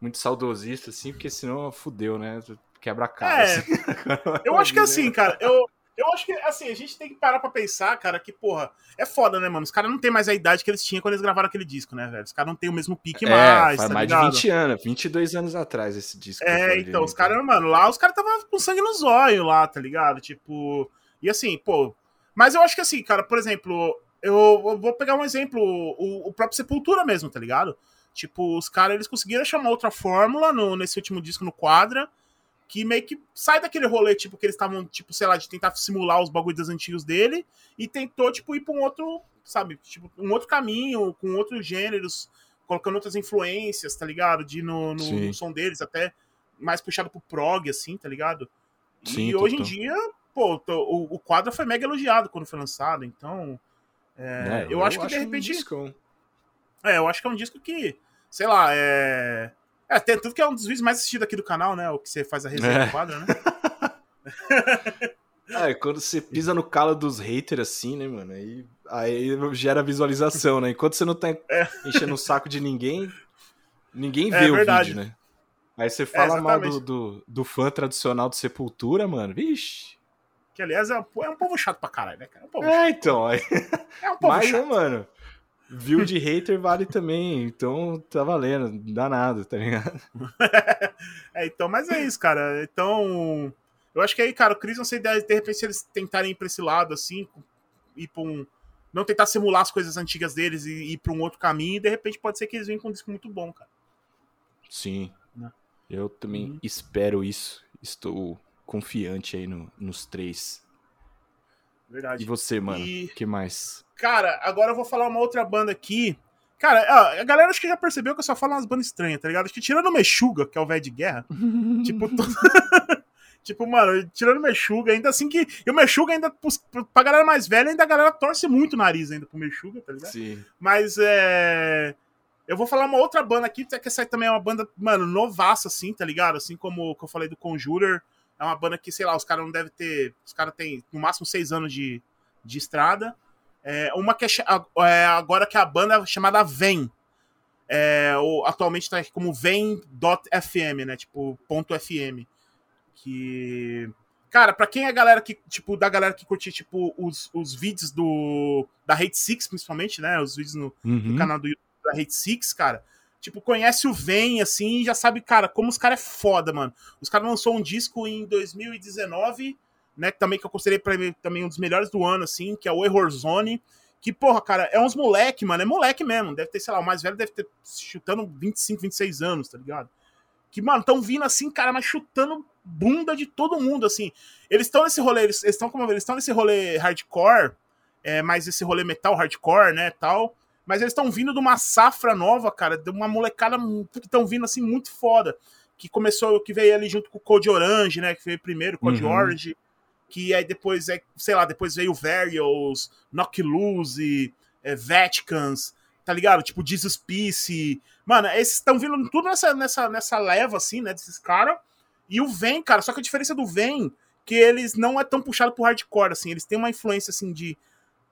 muito saudosista, assim, porque senão fudeu, né? Quebra a cara. É, assim. eu acho que assim, cara, eu, eu acho que, assim, a gente tem que parar pra pensar, cara, que, porra, é foda, né, mano? Os caras não têm mais a idade que eles tinham quando eles gravaram aquele disco, né, velho? Os caras não têm o mesmo pique é, mais, faz tá mais ligado? de 20 anos, 22 anos atrás esse disco. É, então, os caras, mano, lá os caras estavam com sangue nos olhos lá, tá ligado? Tipo, e assim, pô. Mas eu acho que assim, cara, por exemplo, eu, eu vou pegar um exemplo, o, o, próprio Sepultura mesmo, tá ligado? Tipo, os caras, eles conseguiram achar uma outra fórmula no, nesse último disco no Quadra, que meio que sai daquele rolê, tipo, que eles estavam, tipo, sei lá, de tentar simular os bagulhos dos antigos dele, e tentou, tipo, ir pra um outro, sabe, tipo, um outro caminho, com outros gêneros, colocando outras influências, tá ligado? De no, no, no som deles, até mais puxado pro prog, assim, tá ligado? Sim, e total. hoje em dia, pô, o, o quadro foi mega elogiado quando foi lançado, então. É, eu, eu, acho que de repente. Um é, eu acho que é um disco que, sei lá, é. É, tem tudo que é um dos vídeos mais assistidos aqui do canal, né? O que você faz a resenha é. do quadro, né? É, quando você pisa no calo dos haters assim, né, mano? Aí, aí gera visualização, né? Enquanto você não tá é. enchendo o saco de ninguém, ninguém vê é, o verdade. vídeo, né? Aí você fala mal do, do, do, fã tradicional do Sepultura, mano. Vixe. Que aliás é, é um povo chato pra caralho, né, cara? É, um é chato. então. É um povo Mas, chato. Né, mano? View de hater vale também, então tá valendo, não dá nada, tá ligado? é, então, mas é isso, cara. Então, eu acho que aí, cara, o Chris não sei, de repente, se eles tentarem ir pra esse lado, assim, ir pra um. Não tentar simular as coisas antigas deles e ir pra um outro caminho, e de repente pode ser que eles venham com um disco muito bom, cara. Sim. Né? Eu também uhum. espero isso. Estou confiante aí no, nos três. Verdade. E você, mano? E... que mais? Cara, agora eu vou falar uma outra banda aqui. Cara, a galera acho que já percebeu que eu só falo umas bandas estranhas, tá ligado? Acho que tirando o Mexuga, que é o velho de guerra, tipo, to... tipo, mano, tirando o Mexuga, ainda assim que. E o Mexuga ainda, pra galera mais velha, ainda a galera torce muito o nariz ainda pro Mexuga, tá ligado? Sim. Mas é. Eu vou falar uma outra banda aqui, que essa aí também é uma banda, mano, novaça, assim, tá ligado? Assim como que eu falei do Conjurer. É uma banda que, sei lá, os caras não devem ter. Os caras têm no máximo seis anos de, de estrada. É, uma que é, é, agora que a banda é chamada Vem. É, ou, atualmente tá como Vem.fm, né? Tipo, ponto FM. Que. Cara, pra quem é a galera que, tipo, da galera que curte, tipo, os, os vídeos do. Da Hate Six, principalmente, né? Os vídeos no, uhum. no canal do YouTube da Hate Six, cara. Tipo, conhece o Vem, assim, e já sabe, cara, como os caras é foda, mano. Os caras lançou um disco em 2019 né? Também que eu considerei pra mim também um dos melhores do ano, assim, que é o Error Zone. Que, porra, cara, é uns moleque, mano. É moleque mesmo. Deve ter, sei lá, o mais velho deve ter chutando 25, 26 anos, tá ligado? Que, mano, tão vindo assim, cara, mas chutando bunda de todo mundo, assim. Eles estão nesse rolê, eles estão como eles estão nesse rolê hardcore, é, mais esse rolê metal hardcore, né, tal. Mas eles estão vindo de uma safra nova, cara, de uma molecada que estão vindo assim muito foda. Que começou, que veio ali junto com o Code Orange, né, que veio primeiro, Code Uhum. Orange que aí depois é, sei lá, depois veio Varials, Knock Loose, é, Vaticans, tá ligado? Tipo Jesus Peace. Mano, esses estão vindo tudo nessa, nessa, nessa leva, assim, né, desses caras. E o Vem, cara, só que a diferença do Vem, que eles não é tão puxado pro hardcore, assim, eles têm uma influência, assim, de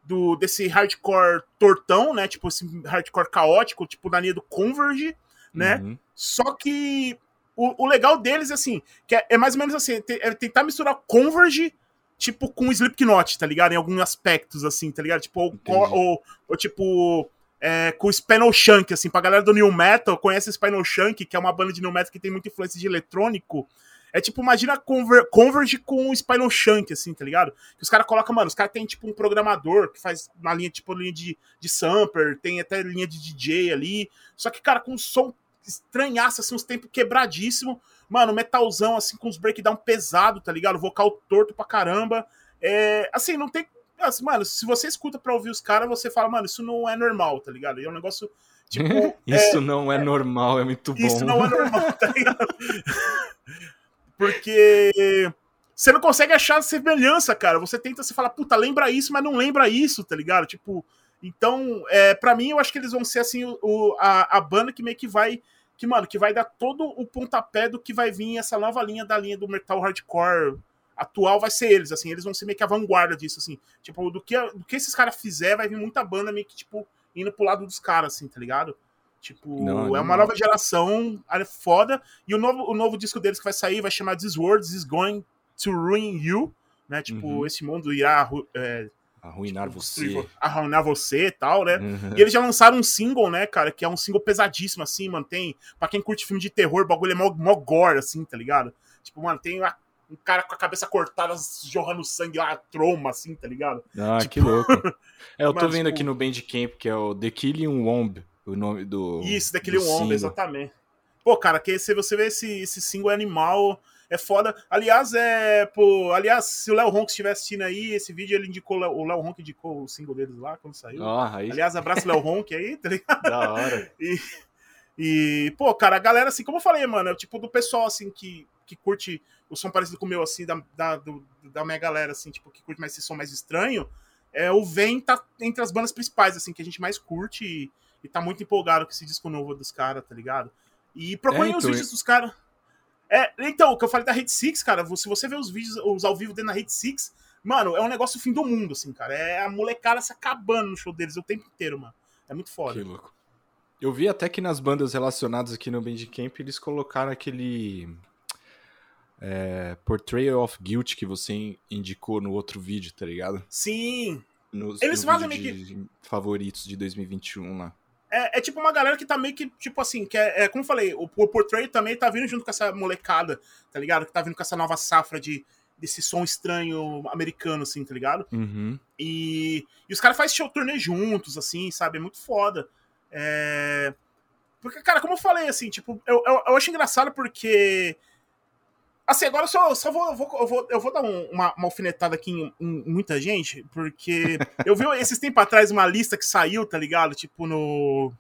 do, desse hardcore tortão, né, tipo esse hardcore caótico, tipo da linha do Converge, né, Uhum. só que o, o legal deles, assim, que é, é mais ou menos assim, é tentar misturar Converge tipo com Slipknot, tá ligado? Em alguns aspectos, assim, tá ligado? Tipo, ou, ou, ou, tipo, é, com o Spinal Shank, assim, pra galera do New Metal, conhece Spinal Shank, que é uma banda de New Metal que tem muita influência de eletrônico. É tipo, imagina Conver Converge com o Spinal Shank, assim, tá ligado? Que os caras colocam, mano, os caras tem tipo um programador que faz na linha, tipo, linha de, de sampler, tem até linha de DJ ali. Só que, cara, com um som estranhaço, assim, uns tempos quebradíssimo. Mano, metalzão, assim, com uns breakdown pesado, tá ligado? Vocal torto pra caramba. É, assim, não tem. Assim, mano, se você escuta pra ouvir os caras, você fala, mano, isso não é normal, tá ligado? E é um negócio. Tipo, isso é, não é, é, normal, é muito bom. Isso não é normal, tá ligado? Porque você não consegue achar semelhança, cara. Você tenta se falar, puta, lembra isso, mas não lembra isso, tá ligado? Tipo, então, é, para mim, eu acho que eles vão ser assim o, a, a banda que meio que vai que, mano, que vai dar todo o pontapé do que vai vir essa nova linha da linha do metal hardcore atual vai ser eles, assim, eles vão ser meio que a vanguarda disso, assim. Tipo, do que, do que esses caras fizer, vai vir muita banda meio que, tipo, indo pro lado dos caras, assim, tá ligado? Tipo, não, é uma nova geração, é foda. E o novo, o novo disco deles que vai sair vai chamar This World is Going to Ruin You, né? Tipo, uhum. esse mundo irá é, arruinar tipo, você. Arruinar você e tal, né? Uhum. E eles já lançaram um single, né, cara, que é um single pesadíssimo, assim, mano. Tem, pra quem curte filme de terror, o bagulho é mó, mó gore, assim, tá ligado? Tipo, mano, tem uma, um cara com a cabeça cortada, jorrando sangue lá, troma, assim, tá ligado? Ah, tipo... que louco. É, eu tô vendo tipo... aqui no Bandcamp, que é o The Killing Womb o nome do. Isso, daquele Womb, exatamente. Pô, cara, que se você vê esse, esse single animal, é foda. Aliás, é. Pô, aliás, se o Léo Ronk estiver assistindo aí, esse vídeo ele indicou, o Léo Ronk indicou o single deles lá quando saiu. Ah, aí... Aliás, abraço Léo Ronk aí, tá ligado? Da hora. E, e, pô, cara, a galera, assim, como eu falei, mano, é o tipo do pessoal, assim, que, que curte o som parecido com o meu, assim, da, da, do, da minha galera, assim, tipo, que curte mais esse som mais estranho. É, o Vem tá entre as bandas principais, assim, que a gente mais curte. E, e tá muito empolgado com esse disco novo dos caras, tá ligado? E procurem é, então, os vídeos dos caras. É, então, o que eu falei da Hate Six, cara, se você ver os vídeos, os ao vivo dentro da Hate Six, mano, é um negócio fim do mundo, assim, cara. É a molecada se acabando no show deles o tempo inteiro, mano. É muito foda. Que louco. Eu vi até que nas bandas relacionadas aqui no Bandcamp eles colocaram aquele é, Portrayal of Guilt que você indicou no outro vídeo, tá ligado? Sim. Nos, eles no fazem meio que favoritos de 2021 lá é, é, tipo uma galera que tá meio que, tipo assim, que é, é como eu falei, o, o Portrait também tá vindo junto com essa molecada, tá ligado? Que tá vindo com essa nova safra de desse som estranho americano, assim, tá ligado? Uhum. E, e os caras fazem show turnê juntos, assim, sabe? É muito foda. É... Porque, cara, como eu falei, assim, tipo, eu, eu, eu acho engraçado porque Assim, agora eu só, só vou, eu vou, eu vou, eu vou dar um, uma, uma alfinetada aqui em, em, muita gente, porque eu vi esses tempos atrás uma lista que saiu, tá ligado? Tipo, no.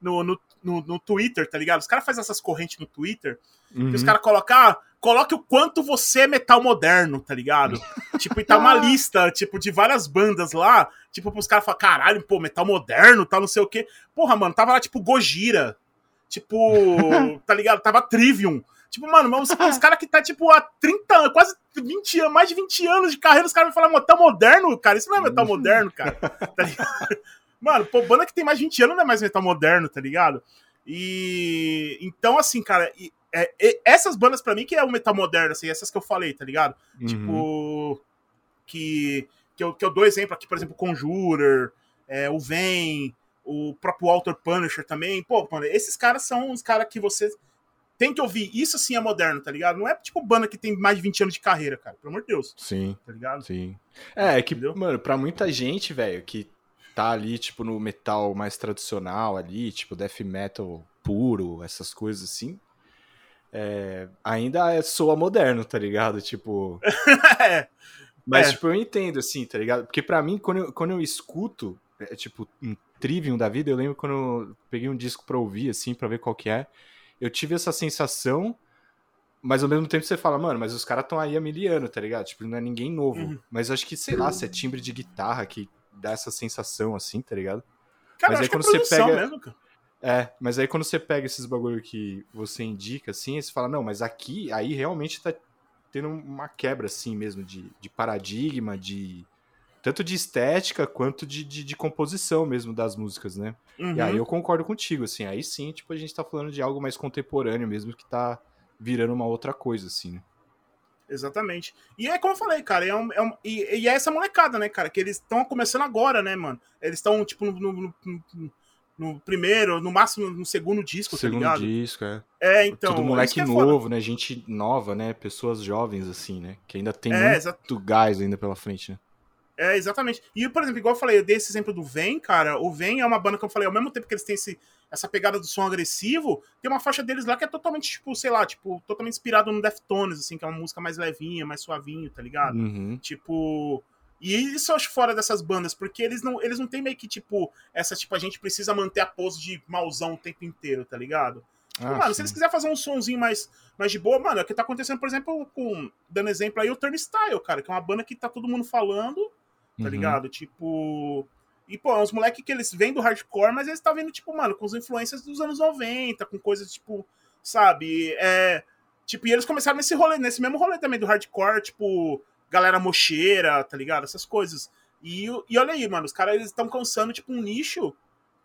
No, no, no, no Twitter, tá ligado? Os caras fazem essas correntes no Twitter, uhum. que os caras colocam, ah, coloque o quanto você é metal moderno, tá ligado? tipo, e tá uma lista, tipo, de várias bandas lá, tipo, pros caras falarem, caralho, pô, metal moderno, tal, não sei o quê. Porra, mano, tava lá, tipo, Gojira, tipo, tá ligado? Tava Trivium, Tipo, mano, os, os caras que tá, tipo, há 30 anos, quase 20 anos, mais de 20 anos de carreira, os caras vão falar metal moderno, cara. Isso não é metal moderno, cara. Tá ligado? Mano, pô, banda que tem mais de 20 anos não é mais metal moderno, tá ligado? E. Então, assim, cara, e, é, e, essas bandas para mim que é o metal moderno, assim, essas que eu falei, tá ligado? Uhum. Tipo. Que, que, eu, que eu dou exemplo aqui, por exemplo, Conjurer, é, o Vem, o próprio Walter Punisher também. Pô, mano, esses caras são os caras que você tem que ouvir. Isso sim é moderno, tá ligado? Não é tipo banda que tem mais de 20 anos de carreira, cara. Pelo amor de Deus. Sim. Tá ligado? Sim. É, é que, Entendeu? mano, pra muita gente, velho, que tá ali, tipo, no metal mais tradicional ali, tipo, death metal puro, essas coisas assim. É, ainda é, soa moderno, tá ligado? Tipo. é. Mas, é. tipo, eu entendo, assim, tá ligado? Porque pra mim, quando eu, quando eu escuto, é, tipo, um Trivium da vida, eu lembro quando eu peguei um disco pra ouvir, assim, pra ver qual que é eu tive essa sensação, mas ao mesmo tempo você fala, mano, mas os caras estão aí há mil anos, tá ligado? Tipo, não é ninguém novo. Uhum. Mas acho que, sei lá, se é timbre de guitarra que dá essa sensação assim, tá ligado? Cara, mas aí quando é você pega. Mesmo, cara. É, mas aí quando você pega esses bagulho que você indica, assim, você fala, não, mas aqui, aí realmente tá tendo uma quebra, assim mesmo, de, de paradigma, de tanto de estética quanto de, de, de composição mesmo das músicas, né? Uhum. E aí uhum. eu concordo contigo, assim, aí sim, tipo, a gente tá falando de algo mais contemporâneo mesmo, que tá virando uma outra coisa, assim, né? Exatamente. E é como eu falei, cara, é um, é um, e, e, é essa molecada, né, cara, que eles estão começando agora, né, mano? Eles estão, tipo, no, no, no, no, primeiro, no máximo no segundo disco, segundo tá ligado? disco, é. É, então. Tudo moleque é novo, foda. né? Gente nova, né? Pessoas jovens, assim, né? Que ainda tem é, muito gás ainda pela frente, né? É, exatamente. E, por exemplo, igual eu falei, eu dei esse exemplo do Vem, cara. O Vem é uma banda que eu falei, ao mesmo tempo que eles têm esse, essa pegada do som agressivo, tem uma faixa deles lá que é totalmente, tipo, sei lá, tipo, totalmente inspirado no Deftones, assim, que é uma música mais levinha, mais suavinho, tá ligado? Uhum. Tipo. E isso eu acho fora dessas bandas, porque eles não, eles não têm meio que, tipo, essa, tipo, a gente precisa manter a pose de mauzão o tempo inteiro, tá ligado? Tipo, ah, mano, sim. se eles quiserem fazer um sonzinho mais, mais de boa, mano, é o que tá acontecendo, por exemplo, com. Dando exemplo aí, o Turnstile, cara, que é uma banda que tá todo mundo falando, tá uhum. ligado? Tipo. E, pô, os moleques que eles vêm do hardcore, mas eles estão tá vindo, tipo, mano, com as influências dos anos 90, com coisas, tipo, sabe? É. Tipo, e eles começaram nesse rolê, nesse mesmo rolê também do hardcore, tipo, galera mocheira, tá ligado? Essas coisas. E, e olha aí, mano, os caras eles estão cansando, tipo, um nicho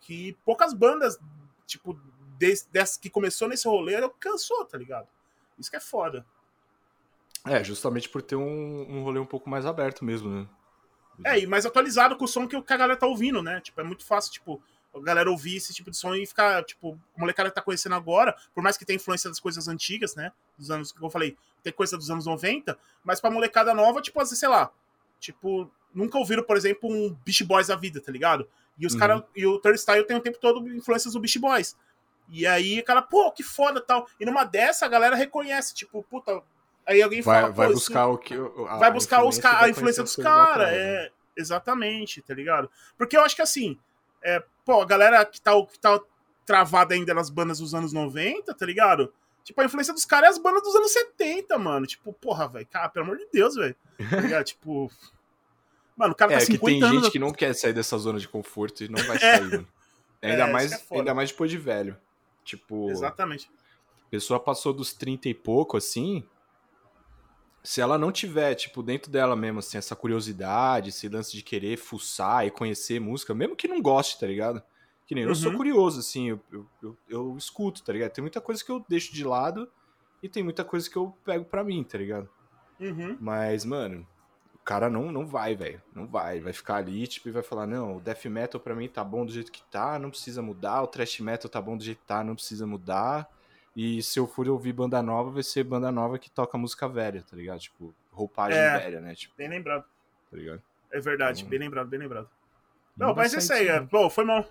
que poucas bandas, tipo, des, des, que começou nesse rolê, cansou, tá ligado? Isso que é foda. É, justamente por ter um, um rolê um pouco mais aberto mesmo, né? É, e mais atualizado com o som que a galera tá ouvindo, né? Tipo, é muito fácil, tipo, a galera ouvir esse tipo de som e ficar, tipo, a molecada que tá conhecendo agora, por mais que tenha influência das coisas antigas, né? Dos anos, como eu falei, tem coisa dos anos 90, mas pra molecada nova, tipo, assim, sei lá, tipo, nunca ouviram, por exemplo, um Beast Boys da vida, tá ligado? E os uhum. caras, e o Turnstile tem o tempo todo influências do Beast Boys. E aí, cara, pô, que foda tal. E numa dessa, a galera reconhece, tipo, puta, Aí alguém vai, fala, vai buscar o que. A, vai buscar os a influência dos caras. É, exatamente, tá ligado? Porque eu acho que assim, é, pô, a galera que tá, que tá travada ainda nas bandas dos anos 90, tá ligado? Tipo, a influência dos caras é as bandas dos anos 70, mano. Tipo, porra, velho, cara, pelo amor de Deus, velho. Tá tipo. Mano, o cara tá é, 50 que tem gente que não quer sair dessa zona de conforto e não vai sair, é. mano. Ainda, é, mais, é ainda mais depois de velho. Tipo. Exatamente. A pessoa passou dos 30 e pouco, assim. Se ela não tiver, tipo, dentro dela mesmo, assim, essa curiosidade, esse lance de querer fuçar e conhecer música, mesmo que não goste, tá ligado? Que nem uhum. eu sou uhum. curioso, assim, eu, eu, eu, eu, escuto, tá ligado? Tem muita coisa que eu deixo de lado e tem muita coisa que eu pego pra mim, tá ligado? Uhum. Mas, mano, o cara não, não vai, velho. Não vai. Vai ficar ali, tipo, e vai falar: não, o death metal pra mim tá bom do jeito que tá, não precisa mudar. O thrash metal tá bom do jeito que tá, não precisa mudar. E se eu for ouvir banda nova, vai ser banda nova que toca música velha, tá ligado? Tipo, roupagem é, velha, né? Tipo, bem lembrado. Tá ligado? É verdade, então, bem lembrado, bem lembrado. Não, mas é isso aí, é. Bom, foi mal.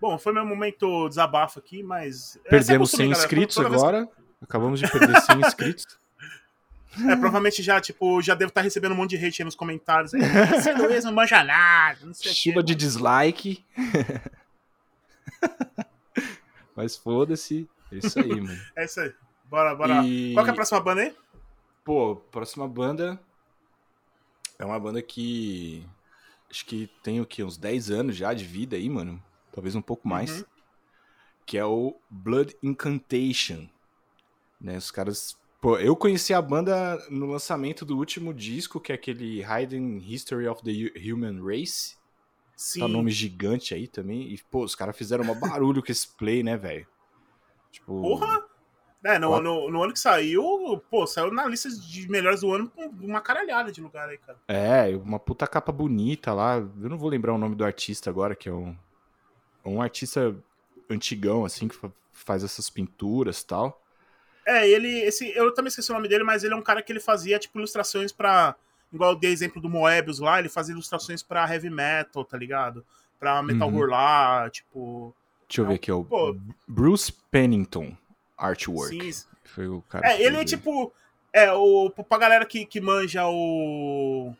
Bom, foi meu momento desabafo aqui, mas. É, Perdemos 100 inscritos agora. Vez... Acabamos de perder 100 inscritos. É, provavelmente já, tipo, já devo estar recebendo um monte de hate aí nos comentários. Você Luiz não manja nada, não sei Chuva de dislike. Mas foda-se. É isso aí, mano. é isso aí. Bora, bora. E... Qual que é a próxima banda aí? Pô, próxima banda é uma banda que acho que tem o quê? Uns 10 anos já de vida aí, mano talvez um pouco mais, uhum. que é o Blood Incantation. Né, os caras. Pô, eu conheci a banda no lançamento do último disco, que é aquele Hidden History of the Human Race. Sim. Tá nome gigante aí também. E, pô, os caras fizeram um barulho com esse play, né, velho? Tipo. Porra! É, no, no, no, ano que saiu, pô, saiu na lista de melhores do ano com uma caralhada de lugar aí, cara. É, uma puta capa bonita lá. Eu não vou lembrar o nome do artista agora, que é um um artista antigão, assim, que faz essas pinturas tal. É, ele, esse, eu também esqueci o nome dele, mas ele é um cara que ele fazia, tipo, ilustrações para igual eu dei exemplo do Moebius lá, ele fazia ilustrações para heavy metal, tá ligado? Pra Metal uhum. lá, tipo... Deixa eu ver aqui, é o pô, Bruce Pennington Artwork. Sim. Foi o cara É, ele é tipo... É, o, pra galera que, que manja o...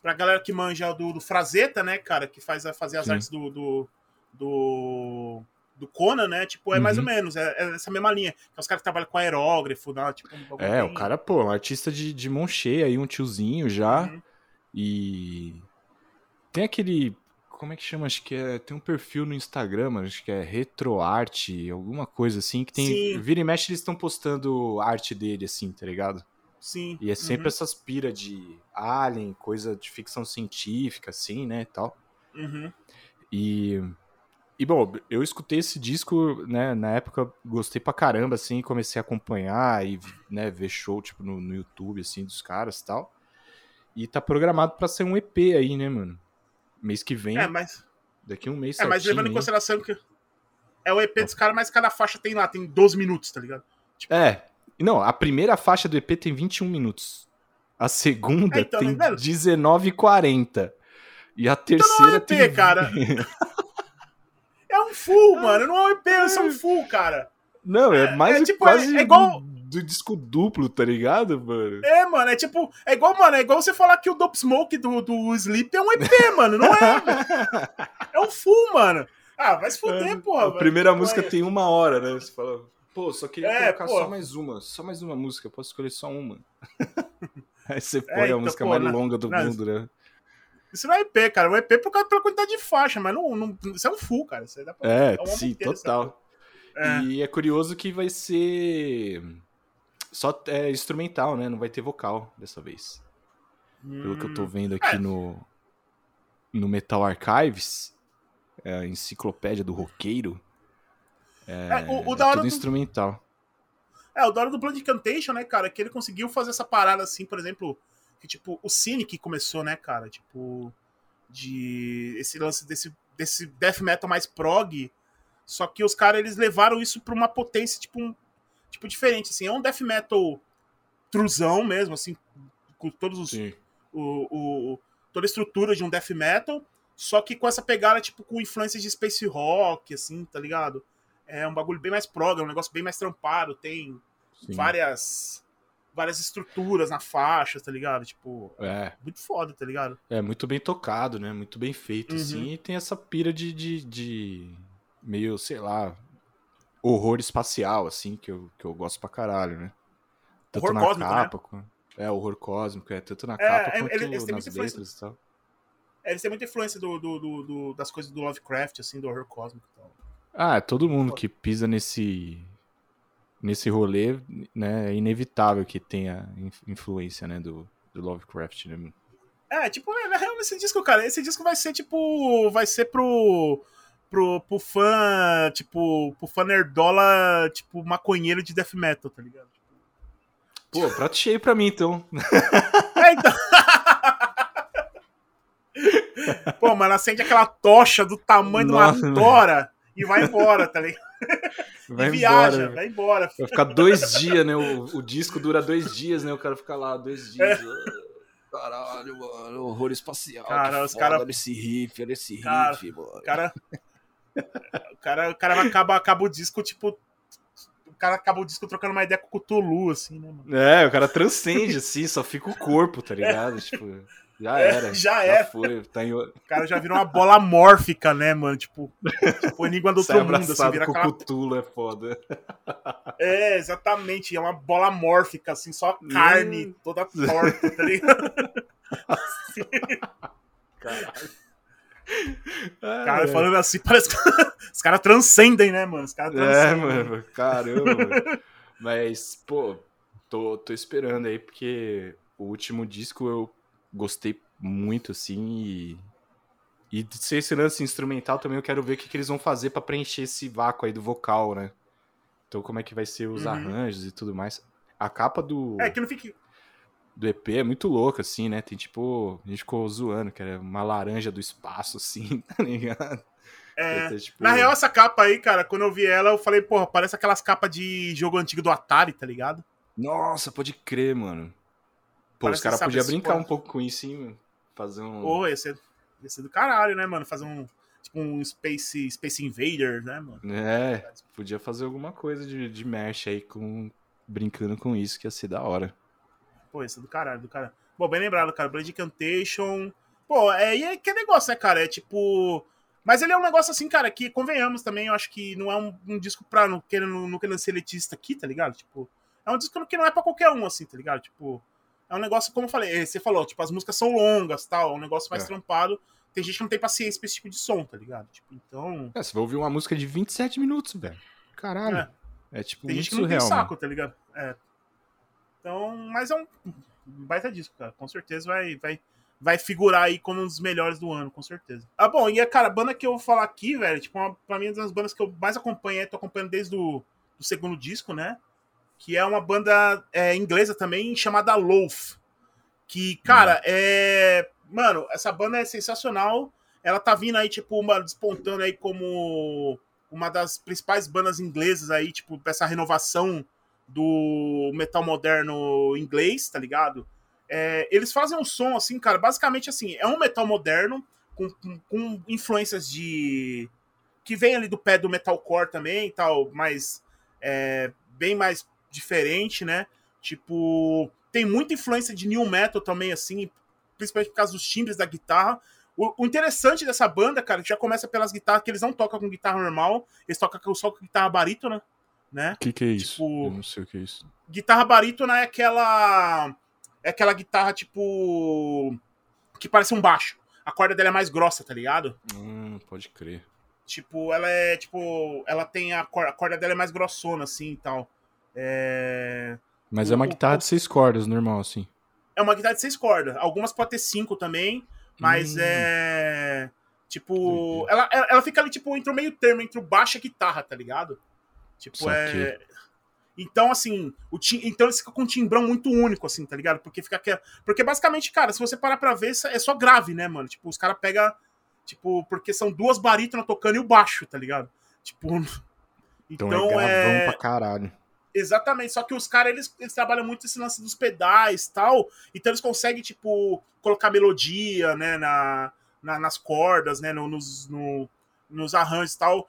Pra galera que manja do, do Frazetta, né, cara, que faz fazer as Sim. artes do, do do, do Conan, né? Tipo, é uhum. mais ou menos, é, é, essa mesma linha. É os caras que trabalham com aerógrafo, né? Tipo, um é, bem... o cara, pô, um artista de, de mão cheia aí, um tiozinho já. Uhum. E tem aquele. Como é que chama? Acho que é. Tem um perfil no Instagram, acho que é retroarte, alguma coisa assim, que tem. Sim. Vira e mexe, eles estão postando arte dele, assim, tá ligado? Sim. E é sempre uhum. essas pira de alien, coisa de ficção científica, assim, né? tal. Uhum. E E bom, eu escutei esse disco, né, na época gostei pra caramba, assim, comecei a acompanhar e, né, ver show, tipo, no, no YouTube, assim, dos caras e tal. E tá programado pra ser um EP aí, né, mano? Mês que vem. É, mas. Daqui um mês É, mas levando em consideração que é o EP dos caras, mas cada faixa tem lá, tem 12 minutos, tá ligado? Tipo... É. Não, a primeira faixa do EP tem 21 minutos. A segunda é, então, tem 19,40. E a terceira então não é EP, tem... cara. é um full, mano. Não é um EP, é um full, cara. Não, é, é mais é, tipo, quase é, igual do disco duplo, tá ligado, mano? É, mano, é tipo, é igual, mano, é igual você falar que o Dope Smoke do, do Sleep é um EP, mano, não é? é um full, mano. Ah, vai se fuder, é, porra. A primeira música tem uma hora, né? Você fala, pô, só queria é, colocar só mais uma, só mais uma música, posso escolher só uma. Aí você é, põe é, a então, música pô, mais na, longa do na, mundo, né? Isso não é EP, cara. O EP é por causa pela quantidade de faixa, mas não, não, isso é um full, cara. Isso dá pra, é, sim, total. É. E é curioso que vai ser só é, instrumental, né? Não vai ter vocal dessa vez. Hum. Pelo que eu tô hum. vendo aqui é. no, no Metal Archives, é a enciclopédia do roqueiro. É, é o, o é tudo do... instrumental. É, o da hora do Blood Cantation, né, cara, que ele conseguiu fazer essa parada assim, por exemplo, que tipo, o Cine que começou, né, cara, tipo, de esse lance desse, desse death metal mais prog, só que os caras eles levaram isso pra uma potência, tipo, um, tipo, diferente, assim. É um death metal truzão mesmo, assim, com todos os. O, o, toda a estrutura de um death metal, só que com essa pegada, tipo, com influências de space rock, assim, tá ligado? É um bagulho bem mais prog, é um negócio bem mais trampado, tem Sim. várias várias estruturas na faixa, tá ligado? Tipo, é. muito foda, tá ligado? É, muito bem tocado, né? Muito bem feito, assim, uhum. assim. E tem essa pira de, de, de, meio, sei lá, horror espacial, assim, que eu, que eu gosto pra caralho, né? Tanto horror na cósmico, né? capa, né? é, horror cósmico, é, tanto na é, capa é, quanto ele, ele nas letras e tal. É, eles têm muita influência do, do, do, do, das coisas do Lovecraft, assim, do horror cósmico e tal. Ah, todo mundo que pisa nesse nesse rolê, né, é inevitável que tenha influência, né, do, do Lovecraft, né? É, tipo, na real, esse disco, cara, esse disco vai ser, tipo, vai ser pro pro, pro fã, tipo, pro fã nerdola, tipo, maconheiro de death metal, tá ligado? Pô, prato cheio pra mim, então. É, então. Pô, mano, acende aquela tocha do tamanho Nossa, de uma tora e vai embora, tá ligado? Vai e viaja, embora. vai embora. Vai ficar dois dias, né? O, o, disco dura dois dias, né? O cara fica lá dois dias. É. Caralho, mano, horror espacial. Cara, os caras. Olha esse riff, olha esse cara, riff, mano. Cara, o cara, o cara acaba, acaba o disco, tipo. O cara acaba o disco trocando uma ideia com o Cthulhu, assim, né, mano? É, o cara transcende, assim, só fica o corpo, tá ligado? É. Tipo, já é, era. já, já era. Foi, tá em... O cara já virou uma bola mórfica, né, mano? Tipo, tipo enigma do outro mundo, assim, vira com aquela... Cthulhu é foda. É, exatamente. É uma bola mórfica, assim, só carne toda torta, tá ligado? Caralho. Cara, falando assim, parece que os caras transcendem, né, mano? Os caras é, transcendem. É, mano, caramba. Mas, pô, tô, tô esperando aí, porque o último disco eu gostei muito, assim, e. E de ser esse lance instrumental também, eu quero ver o que, que eles vão fazer para preencher esse vácuo aí do vocal, né? Então, como é que vai ser os uhum. arranjos e tudo mais. A capa do. É, que não fique do EP é muito louco, assim, né? Tem tipo. A gente ficou zoando, que era uma laranja do espaço, assim, tá ligado? É, tipo... Na real, essa capa aí, cara, quando eu vi ela, eu falei, porra, parece aquelas capas de jogo antigo do Atari, tá ligado? Nossa, pode crer, mano. Pô, parece os caras podiam brincar um pouco com isso, hein, Fazer um. Pô, ia ser, ia ser do caralho, né, mano? Fazer um. Tipo um Space, Space Invader, né, mano? É, podia fazer alguma coisa de, de mesh aí com. Brincando com isso, que ia ser da hora. Pô, isso é do caralho, do caralho. Bom, bem lembrado, cara. Blood Cantation. Pô, é, e é que negócio, né, cara? É tipo. Mas ele é um negócio assim, cara, que convenhamos também, eu acho que não é um, um disco pra não querendo, não querendo ser elitista aqui, tá ligado? Tipo, é um disco que não é pra qualquer um, assim, tá ligado? Tipo, é um negócio, como eu falei, é, você falou, tipo, as músicas são longas tal, é um negócio mais é. trampado. Tem gente que não tem paciência pra esse tipo de som, tá ligado? Tipo, então. É, você vai ouvir uma música de 27 minutos, velho. Caralho. É, é tipo, tem gente que não surreal, tem saco, tá ligado? É. Então, mas é um baita disco, cara. Com certeza vai, vai, vai figurar aí como um dos melhores do ano, com certeza. Ah, bom, e a cara, a banda que eu vou falar aqui, velho, tipo, uma, pra mim, é uma das bandas que eu mais acompanho, tô acompanhando desde o do segundo disco, né? Que é uma banda é, inglesa também, chamada Loaf. Que, cara, hum. é. Mano, essa banda é sensacional. Ela tá vindo aí, tipo, uma, despontando aí como uma das principais bandas inglesas aí, tipo, dessa renovação do metal moderno inglês, tá ligado? É, eles fazem um som assim, cara, basicamente assim, é um metal moderno com, com, com, influências de. que vem ali do pé do metalcore também e tal, mas é, bem mais diferente, né? Tipo, tem muita influência de new metal também, assim, principalmente por causa dos timbres da guitarra. O, o, interessante dessa banda, cara, já começa pelas guitarras que eles não tocam com guitarra normal, eles tocam só com guitarra barítona, né? O que, que é isso? Tipo, Eu não sei o que é isso. Guitarra barítona é aquela é aquela guitarra, tipo. que parece um baixo. A corda dela é mais grossa, tá ligado? Hum, pode crer. Tipo, ela é, tipo. Ela tem a corda, a corda dela é mais grossona, assim e tal. É. Mas o, é uma guitarra o, de seis cordas, normal, assim. É uma guitarra de seis cordas. Algumas podem ter cinco também, mas hum. é. Tipo, ela, ela fica ali, tipo, entre o meio termo, entre o baixo e a guitarra, tá ligado? Tipo, é. Então, assim, o tim... então eles ficam com um timbrão muito único, assim, tá ligado? Porque fica aqui. Porque basicamente, cara, se você parar pra ver, é só grave, né, mano? Tipo, os caras pegam. Tipo, porque são duas barítonas tocando e o baixo, tá ligado? Tipo. Então, então é gravão é... pra caralho. Exatamente, só que os caras, eles, eles trabalham muito esse lance dos pedais tal, então eles conseguem, tipo, colocar melodia, né, na, na nas cordas, né, no, nos, no, nos arranjos e tal,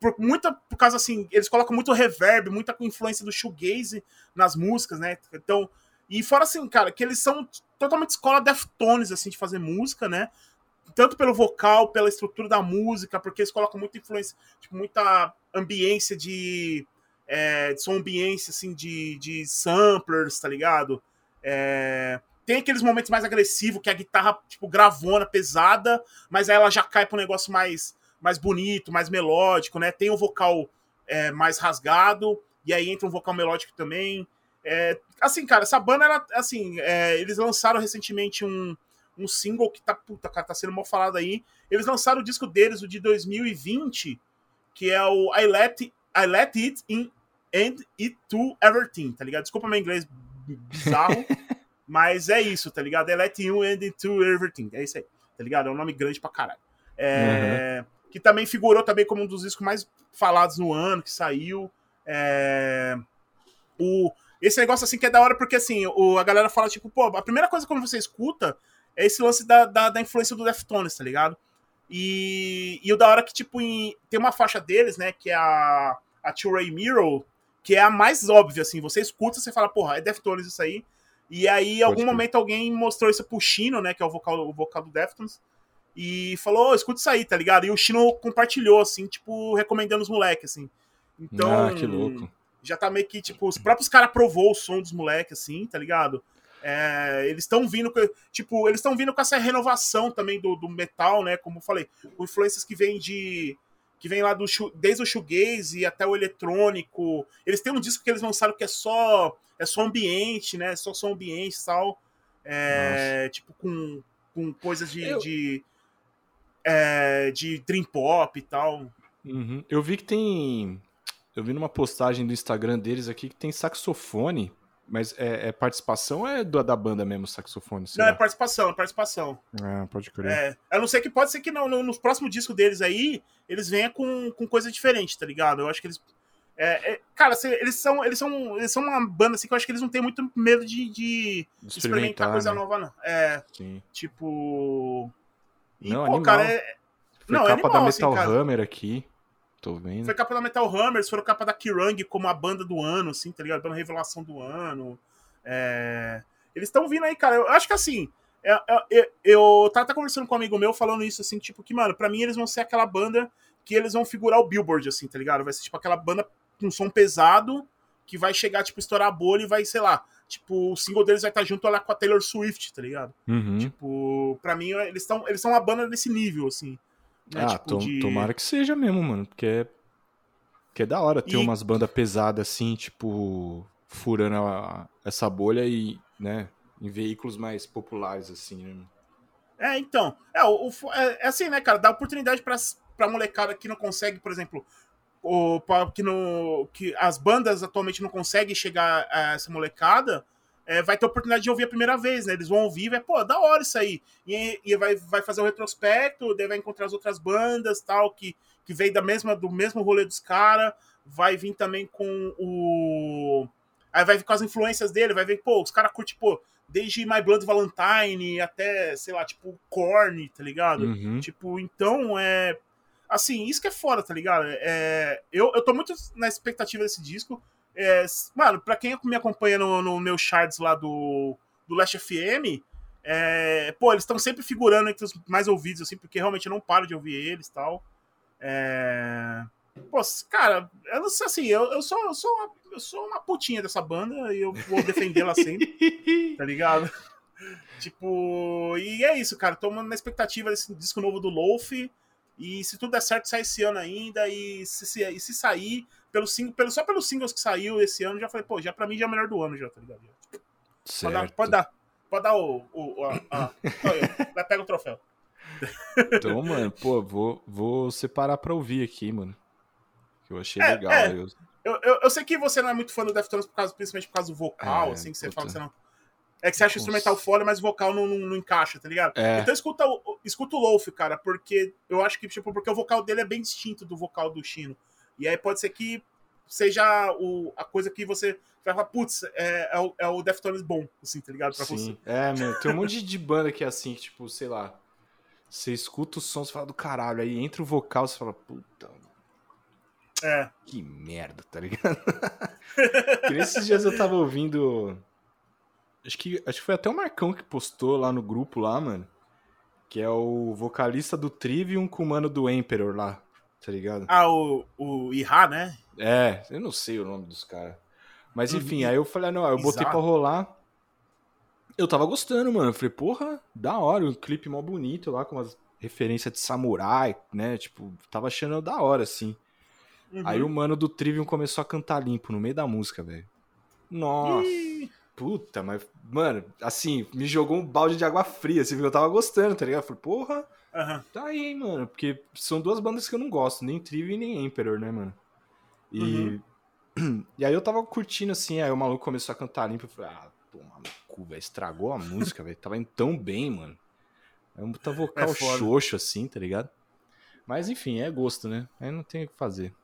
por, muita por causa assim, eles colocam muito reverb, muita influência do shoegaze nas músicas, né? Então, e fora assim, cara, que eles são totalmente escola Deftones assim de fazer música, né? Tanto pelo vocal, pela estrutura da música, porque eles colocam muita influência, tipo, muita ambiência de é, de som ambiência assim de, de samplers, tá ligado? É, tem aqueles momentos mais agressivos que a guitarra, tipo, gravona, pesada, mas aí ela já cai pro negócio mais mais bonito, mais melódico, né? Tem o vocal é, mais rasgado, e aí entra um vocal melódico também. É, assim, cara, essa banda, ela, assim, é, eles lançaram recentemente um, um single que tá, puta, cara, tá sendo mal falado aí. Eles lançaram o disco deles, o de 2020, que é o I Let, I Let It In and It To Everything, tá ligado? Desculpa meu inglês bizarro, mas é isso, tá ligado? I Let You and It To Everything, é isso aí, tá ligado? É um nome grande pra caralho. É... Uhum que também figurou também como um dos discos mais falados no ano, que saiu. É... O... Esse negócio assim que é da hora, porque assim, o... a galera fala, tipo, pô, a primeira coisa quando você escuta é esse lance da, da, da influência do Deftones, tá ligado? E, e o da hora que, tipo, em... tem uma faixa deles, né, que é a, a Two Ray Mirror, que é a mais óbvia, assim, você escuta, você fala, porra, é Deftones isso aí. E aí, em algum momento, alguém mostrou isso pro Chino, né, que é o vocal, o vocal do Deftones e falou, oh, escuta isso aí, tá ligado? E o Chino compartilhou, assim, tipo, recomendando os moleques, assim. Então, ah, que louco. já tá meio que, tipo, os próprios caras provou o som dos moleques, assim, tá ligado? É, eles estão vindo, tipo, eles estão vindo com essa renovação também do, do metal, né? Como eu falei, com influências que vêm de que vem lá do desde o shoegaze até o eletrônico. Eles têm um disco que eles lançaram que é só é só ambiente, né? Só som ambiente e tal. É, tipo com, com coisas de, eu... de é, de dream pop e tal. Uhum. Eu vi que tem. Eu vi numa postagem do Instagram deles aqui que tem saxofone, mas é, é participação ou é da banda mesmo, saxofone? Não, é participação, é participação. Ah, pode crer. É, a não ser que pode ser que não, no, nos próximos discos deles aí, eles venham com, com coisa diferente, tá ligado? Eu acho que eles. É, é, cara, assim, eles são, eles, são, eles são uma banda assim que eu acho que eles não têm muito medo de, de experimentar, experimentar coisa né? nova, não. É. Sim. Tipo. E, não, pô, animal. cara, é... Foi não, capa animal, da Metal assim, Hammer aqui. Tô vendo. Foi capa da Metal Hammer, foram capa da Kirang como a banda do ano, assim, tá ligado? Dando revelação do ano. É... Eles estão vindo aí, cara. Eu acho que assim. Eu, é, eu, é, eu tava até conversando com um amigo meu falando isso, assim, tipo, que, mano, pra mim eles vão ser aquela banda que eles vão figurar o Billboard, assim, tá ligado? Vai ser tipo aquela banda com som pesado que vai chegar, tipo, estourar a bolha e vai, sei lá, tipo, o single deles vai estar junto lá com a Taylor Swift, tá ligado? Uhum. Tipo, pra mim, eles estão eles são uma banda desse nível, assim. Né? Ah, tipo, de... tomara que seja mesmo, mano, porque é, que é da hora ter e... umas bandas pesadas assim, tipo, furando a, essa bolha e, né, em veículos mais populares, assim, né? É, então. É, o, é, é assim, né, cara? Dá oportunidade pra, pra molecada que não consegue, por exemplo, o, que, no, que as bandas atualmente não conseguem chegar a essa molecada, é, vai ter oportunidade de ouvir a primeira vez, né? Eles vão ouvir, vai, pô, da hora isso aí. E, e vai, vai fazer o um retrospecto, daí vai encontrar as outras bandas, tal, que, que veio da mesma, do mesmo rolê dos caras. Vai vir também com o. Aí vai vir com as influências dele, vai ver, pô, os caras curtem, pô, desde My Blood Valentine até, sei lá, tipo, Korn, tá ligado? Uhum. Tipo, então é. Assim, isso que é foda, tá ligado? É, eu, eu tô muito na expectativa desse disco. É, mano, pra quem me acompanha no, no meu charts lá do, do Last FM, é, pô, eles estão sempre figurando entre os mais ouvidos, assim, porque realmente eu não paro de ouvir eles e tal. É... Pô, cara, eu não sei assim, eu, eu, sou, eu, sou uma, eu sou uma putinha dessa banda e eu vou defendê-la sempre, tá ligado? tipo, e é isso, cara. Tô na expectativa desse disco novo do Loaf. E se tudo der certo, sai esse ano ainda. E se, se, e se sair, pelo pelo, só pelos singles que saiu esse ano, já falei, pô, já pra mim já é o melhor do ano, já, tá ligado? Certo. Pode dar, pode dar, pode dar o. o, a, a, vai pegar o troféu. Então, mano, pô, vou, vou separar pra ouvir aqui, mano. Que eu achei é, legal. É. Eu... Eu, eu, eu, sei que você não é muito fã do Deftones por causa, principalmente por causa do vocal, é, assim, que você puta. fala que você não. É que você acha instrumental foda, mas o vocal não, não, não encaixa, tá ligado? É. Então escuta, escuta o Loaf, cara, porque eu acho que, tipo, porque o vocal dele é bem distinto do vocal do Chino. E aí pode ser que seja o, a coisa que você vai falar, putz, é, é, o, é o Deftones bom, assim, tá ligado? Pra Sim. você. É, mano, tem um monte de banda que é assim, que, tipo, sei lá, você escuta o som, você fala do caralho, aí entra o vocal, você fala, puta, é. Que merda, tá ligado? esses dias eu tava ouvindo. Acho que, acho que foi até o Marcão que postou lá no grupo lá, mano. Que é o vocalista do Trivium com o mano do Emperor lá, tá ligado? Ah, o, o Iha, né? É, eu não sei o nome dos caras. Mas uhum. enfim, aí eu falei, ah, não, eu botei pra rolar. Eu tava gostando, mano. Eu falei, porra, da hora, um clipe mó bonito lá, com umas referências de samurai, né? Tipo, tava achando da hora, assim. Uhum. Aí o mano do Trivium começou a cantar limpo no meio da música, velho. Nossa. Ih. Puta, mas, mano, assim, me jogou um balde de água fria, assim, eu tava gostando, tá ligado? Eu falei, porra, uhum. tá aí, mano. Porque são duas bandas que eu não gosto, nem Trivium nem Emperor, né, mano? E. Uhum. E aí eu tava curtindo, assim, aí o maluco começou a cantar limpo, eu falei, ah, toma no cu, velho, estragou a música, velho. Tava indo tão bem, mano. É um puta vocal é xoxo, assim, tá ligado? Mas enfim, é gosto, né? Aí não tem o que fazer.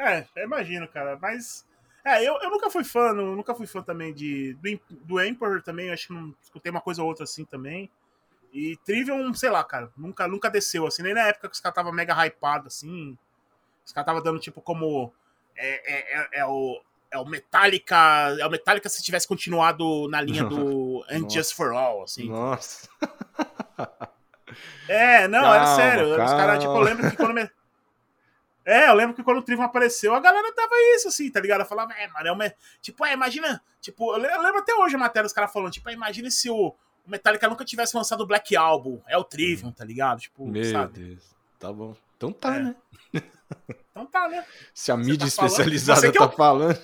é, imagino, cara. Mas. É, eu, eu nunca fui fã, nunca fui fã também de. Do, do Emperor também, acho que não escutei uma coisa ou outra assim também. E Trivium, sei lá, cara, nunca, nunca desceu, assim, nem na época que os caras tava mega hypado, assim. Os caras tava dando tipo como. É, é, é, é, o. É o Metallica. É o Metallica se tivesse continuado na linha do And Just for All, assim. Nossa. É, não, calma, era sério. Calma. Os caras, tipo, eu lembro que quando. É, eu lembro que quando o Trivium apareceu, a galera tava isso, assim, tá ligado? Eu falava, é, mano, é uma... tipo, é, imagina, tipo, eu lembro até hoje a matéria, os caras falando, tipo, é, imagina se o, Metallica nunca tivesse lançado o Black Album, é o Trivium, tá ligado? Tipo, Meu sabe? Deus, tá bom. Então tá, é. né? Então tá, né? Se a mídia tá especializada tá eu... falando.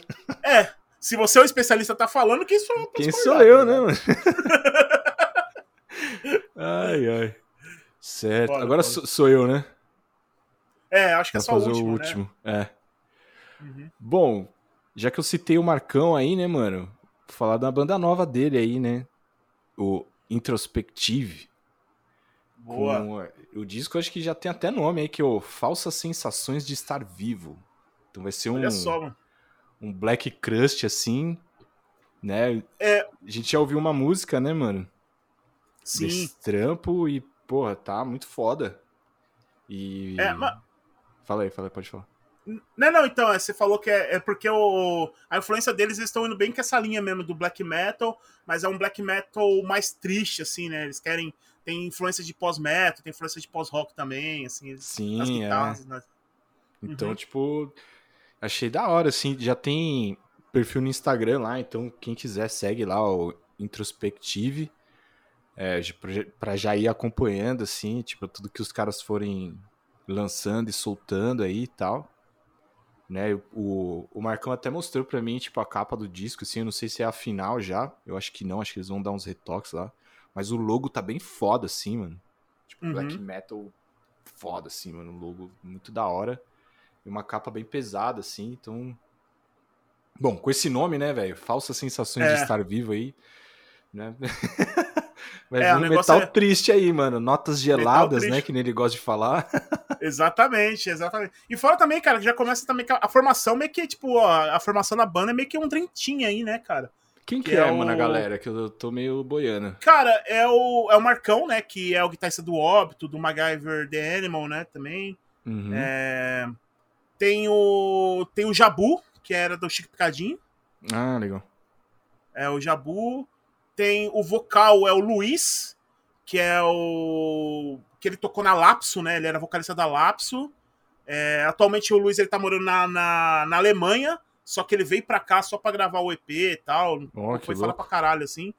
É, se você é o especialista tá falando, quem sou eu? Quem sou eu, né, mano? ai, ai. Certo, agora sou eu, né? É, acho que é só fazer o último. O último. Né? É. Uhum. Bom, já que eu citei o Marcão aí, né, mano? Vou falar da banda nova dele aí, né? O Introspective. Boa. Com, o disco acho que já tem até nome aí, que é o Falsas Sensações de Estar Vivo. Então vai ser um. Olha só, mano. Um Black Crust, assim. Né? É... A gente já ouviu uma música, né, mano? Sim. Desse trampo e, porra, tá muito foda. E. É, mas Fala aí, fala aí, pode falar. Não, não, então, é, você falou que é, é, porque o, a influência deles eles estão indo bem com essa linha mesmo do black metal, mas é um black metal mais triste, assim, né? Eles querem. Tem influência de pós-metal, tem influência de pós-rock também, assim. Sim, é. guitarras, é. né? Então, uhum. tipo, achei da hora, assim. Já tem perfil no Instagram lá, então quem quiser segue lá o Introspective. É, para já ir acompanhando, assim, tipo, tudo que os caras forem lançando e soltando aí e tal. Né, o, o Marcão até mostrou pra mim, tipo, a capa do disco, assim, eu não sei se é a final já, eu acho que não, acho que eles vão dar uns retoques lá. Mas o logo tá bem foda, assim, mano. Tipo, Uhum. black metal foda, assim, mano. Um logo muito da hora. E uma capa bem pesada, assim, então. Bom, com esse nome, né, velho? Falsas sensações É. de estar vivo aí. Né? Vai É, vir um metal é- triste aí, mano. Notas geladas, né? Que nem ele gosta de falar. Exatamente, exatamente. E fora também, cara, que já começa também a, formação meio que, tipo, ó, a formação da banda é meio que um trentinho aí, né, cara? Quem que, Que é, é mano, a o- galera? Que eu tô meio boiando. Cara, é o, é o Marcão, né, que é o guitarrista do Óbito, do MacGyver The Animal, né, também. Uhum. É, tem o tem o Jabu, que era do Chico Picadinho. Ah, legal. É o Jabu. Tem o vocal, é o Luiz, que é o. que ele tocou na Lapso, né? Ele era vocalista da Lapso. É, atualmente o Luiz ele tá morando na, na, na Alemanha, só que ele veio pra cá só pra gravar o EP e tal. Que foi falar pra caralho, assim.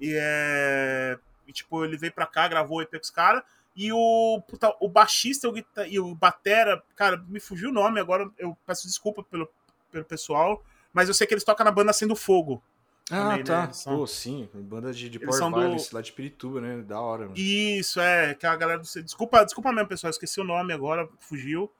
E é. E, tipo, ele veio pra cá, gravou o EP com os caras. E o, puta, o baixista o guita- e o batera, cara, me fugiu o nome agora, eu peço desculpa pelo, pelo pessoal, mas eu sei que eles tocam na banda Sendo Fogo. Ah, tá. né? Eles são- Pô, sim. Banda de, de Power são do- Violence lá de Pirituba, né? Da hora, mano. Isso, é, que a galera do. Desculpa, desculpa mesmo, pessoal, esqueci o nome agora, fugiu.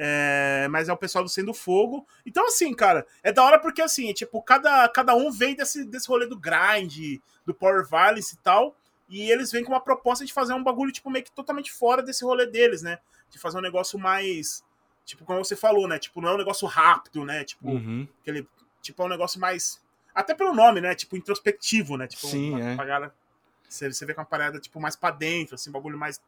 É, mas é o pessoal do Sendo Fogo. Então, assim, cara, é da hora porque, assim, tipo, cada, cada um vem desse, desse rolê do grind, do Power Violence e tal. E eles vêm com uma proposta de fazer um bagulho, tipo, meio que totalmente fora desse rolê deles, né? De fazer um negócio mais. Tipo, como você falou, né? Tipo, não é um negócio rápido, né? Tipo, Uhum. aquele. Tipo, é um negócio mais. Até pelo nome, né? Tipo, introspectivo, né? Tipo, Sim, uma, é. galera- você, você vê com uma parada, tipo, mais pra dentro, assim, um bagulho mais,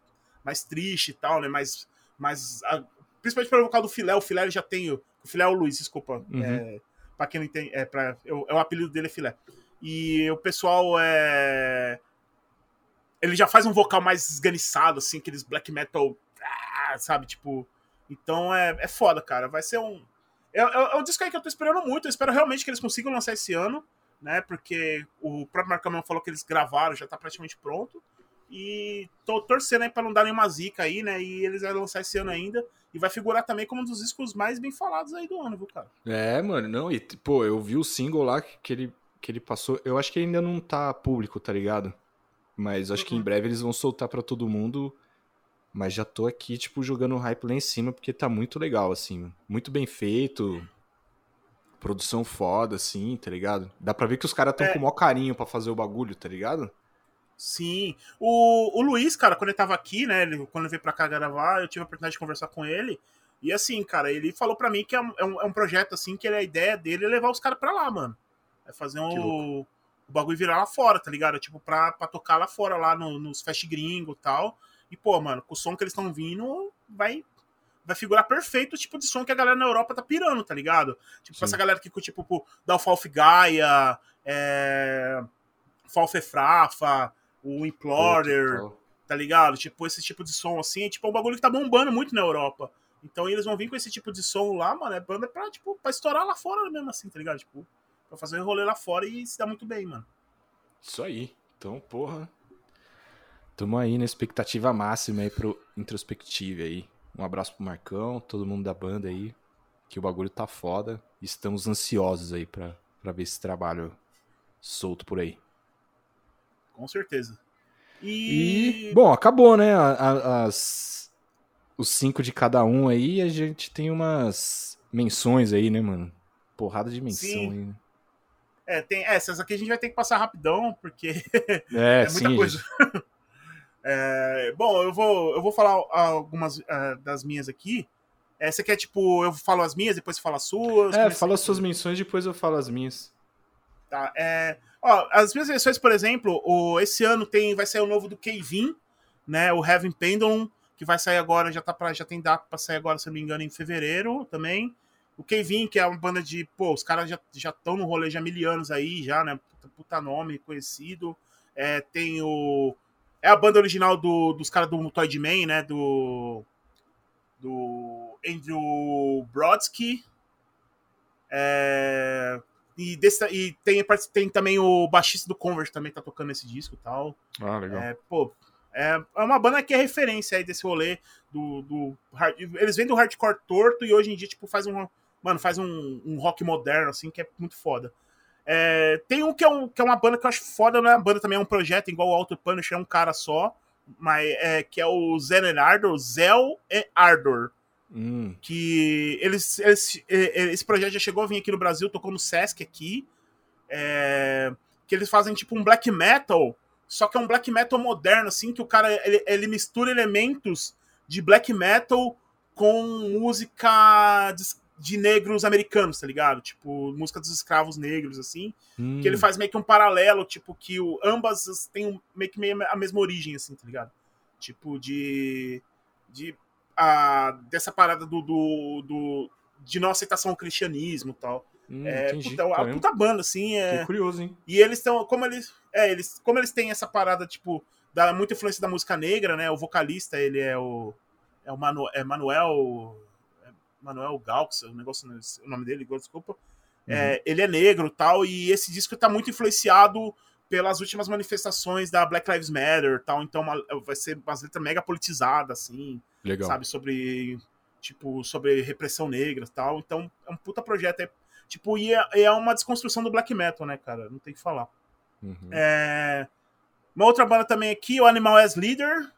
mais triste e tal, né? Mais. mais a- principalmente pelo vocal do Filé. O Filé ele já tem. O, o Filé é o Luiz, desculpa. Uhum. É, pra quem não entende. É, pra, eu, é o apelido dele é Filé. E o pessoal é. Ele já faz um vocal mais esganiçado, assim, aqueles black metal. ah, sabe? Tipo. Então é, é foda, cara. Vai ser um. É, é, é um disco aí que eu tô esperando muito. Eu espero realmente que eles consigam lançar esse ano, né? Porque o próprio Marcão mesmo falou que eles gravaram, já tá praticamente pronto. E tô torcendo aí pra não dar nenhuma zica aí, né? E eles vão lançar esse ano ainda. E vai figurar também como um dos discos mais bem falados aí do ano, viu, cara? É, mano, não, e pô, eu vi o single lá que, que ele, que ele passou. Eu acho que ainda não tá público, tá ligado? Mas acho que em Uhum. breve eles vão soltar pra todo mundo. Mas já tô aqui, tipo, jogando hype lá em cima, porque tá muito legal, assim. Muito bem feito. Produção foda, assim, tá ligado? Dá pra ver que os caras tão É. com o maior carinho pra fazer o bagulho, tá ligado? Sim. O, o Luiz, cara, quando ele tava aqui, né? Ele, quando ele veio pra cá gravar, eu tive a oportunidade de conversar com ele. E assim, cara, ele falou pra mim que é um, é um, é projeto, assim, que ele- a ideia dele é levar os caras pra lá, mano. É fazer um, o bagulho virar lá fora, tá ligado? Tipo, pra, pra tocar lá fora, lá no- nos fest gringo e tal. E, pô, mano, com o som que eles estão vindo, vai, vai figurar perfeito o tipo de som que a galera na Europa tá pirando, tá ligado? Tipo, Sim. essa galera que curte, tipo, da Falf Gaia, é, Falfefrafa, o Implorer, total. tá ligado? Tipo, esse tipo de som assim, tipo, é um bagulho que tá bombando muito na Europa. Então eles vão vir com esse tipo de som lá, mano, é banda pra, tipo, pra estourar lá fora mesmo, assim, tá ligado? Tipo, pra fazer um rolê lá fora e se dar muito bem, mano. Isso aí. Então, porra. Tamo aí na expectativa máxima aí pro Introspective aí. Um abraço pro Marcão, todo mundo da banda aí. Que o bagulho tá foda. Estamos ansiosos aí pra, pra ver esse trabalho solto por aí. Com certeza. E, E. bom, acabou, né? as, os cinco de cada um aí. A gente tem umas menções aí, né, mano? Porrada de menção Sim. aí. né? É, tem, é, essas aqui a gente vai ter que passar rapidão, porque É, É muita sim. coisa. gente. É, bom, eu vou, eu vou falar algumas ah, das minhas aqui. É, você quer, tipo, eu falo as minhas, depois você fala as suas? É, fala as suas menções, depois eu falo as minhas. Tá, é, ó, as minhas versões, por exemplo, o, esse ano tem, vai sair o novo do Kevin, né? O Heaven Pendulum, que vai sair agora, já, tá pra, já tem data pra sair agora, se eu não me engano, em fevereiro também. O Kevin, que é uma banda de. Pô, os caras já estão no rolê já há mil anos aí, já, né? Puta, puta nome conhecido. É, tem o. É a banda original do, dos caras do Toy Man, né? Do. Do Andrew Brodsky. É, e, desse, e tem, tem também o baixista do Converse também tá tocando esse disco e tal. Ah, legal. É, pô, é, é uma banda que é referência aí desse rolê do, do hard- eles vêm do hardcore torto e hoje em dia tipo faz um mano faz um, um rock moderno assim que é muito foda. É, tem um que, é um que é uma banda que eu acho foda, não é uma banda também, é um projeto, igual o Auto Punisher, é um cara só, mas é, que é o Zen Ardor, Zel e Ardor. Hum. Que eles, eles, esse projeto já chegou a vir aqui no Brasil, tocou no Sesc aqui. É, que eles fazem tipo um black metal, só que é um black metal moderno, assim, que o cara ele, ele mistura elementos de black metal com música de, negros americanos, tá ligado? Tipo, música dos escravos negros, assim. Hum. Que ele faz meio que um paralelo, tipo, que o, ambas têm meio que meio a mesma origem, assim, tá ligado? Tipo, de. de a, dessa parada do, do, do de não aceitação ao cristianismo e tal. Hum, é, puta, a puta banda, assim. É... curioso, hein? E eles estão. Como eles. É, eles. Como eles têm essa parada, tipo, da muita influência da música negra, né? O vocalista, ele é o é o Manu, é Manuel. É Manuel Galx, o negócio, o nome dele, desculpa. É, uhum. É, ele é negro tal, e esse disco tá muito influenciado pelas últimas manifestações da Black Lives Matter tal, então uma, vai ser uma letra mega politizada, assim, Legal. sabe, sobre, tipo, sobre repressão negra tal, então é um puta projeto, é, tipo, e é, é uma desconstrução do black metal, né, cara, não tem que falar. Uhum. É, uma outra banda também aqui, o Animal as Leader,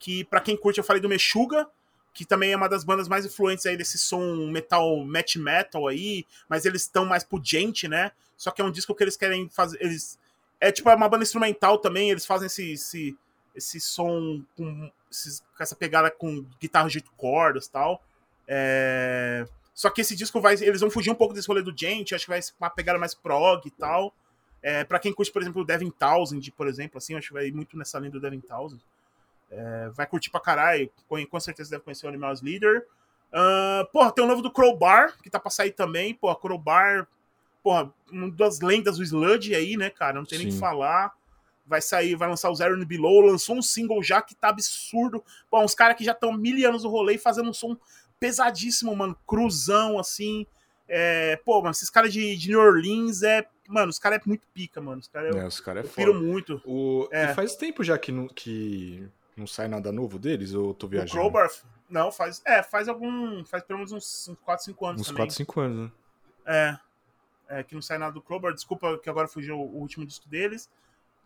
que para quem curte, eu falei do Meshuga, que também é uma das bandas mais influentes aí desse som metal, match metal aí, mas eles estão mais gente, né? Só que é um disco que eles querem fazer, eles é tipo é uma banda instrumental também, eles fazem esse esse, esse som com, com essa pegada com guitarra de cordas, tal. É... Só que esse disco vai, eles vão fugir um pouco desse rolê do gente, acho que vai ser uma pegada mais prog e tal. É, para quem curte, por exemplo, o Devin Townsend, por exemplo, assim, acho que vai muito nessa linha do Devin Townsend. É, vai curtir pra caralho. Com, com certeza deve conhecer o Animals Leader. Uh, porra, tem o novo do Crowbar, que tá pra sair também. Porra, Crowbar, porra, uma das lendas do Sludge aí, né, cara? Não tem Sim. nem o que falar. Vai sair, vai lançar o Zero and Below. Lançou um single já que tá absurdo. Pô, uns caras que já estão mil anos no rolê fazendo um som pesadíssimo, mano. Cruzão, assim. É, pô, mano, esses caras de, de New Orleans é. Mano, os caras é muito pica, mano. Os caras é, os cara é eu piro muito. O, é. faz tempo já que, que não sai nada novo deles ou eu tô viajando? O Crowbar, não, faz. É, faz algum. Faz pelo menos uns, uns 4, 5 anos. Uns também. 4, 5 anos, né? É. É, que não sai nada do Crowbar. Desculpa que agora fugiu o último disco deles.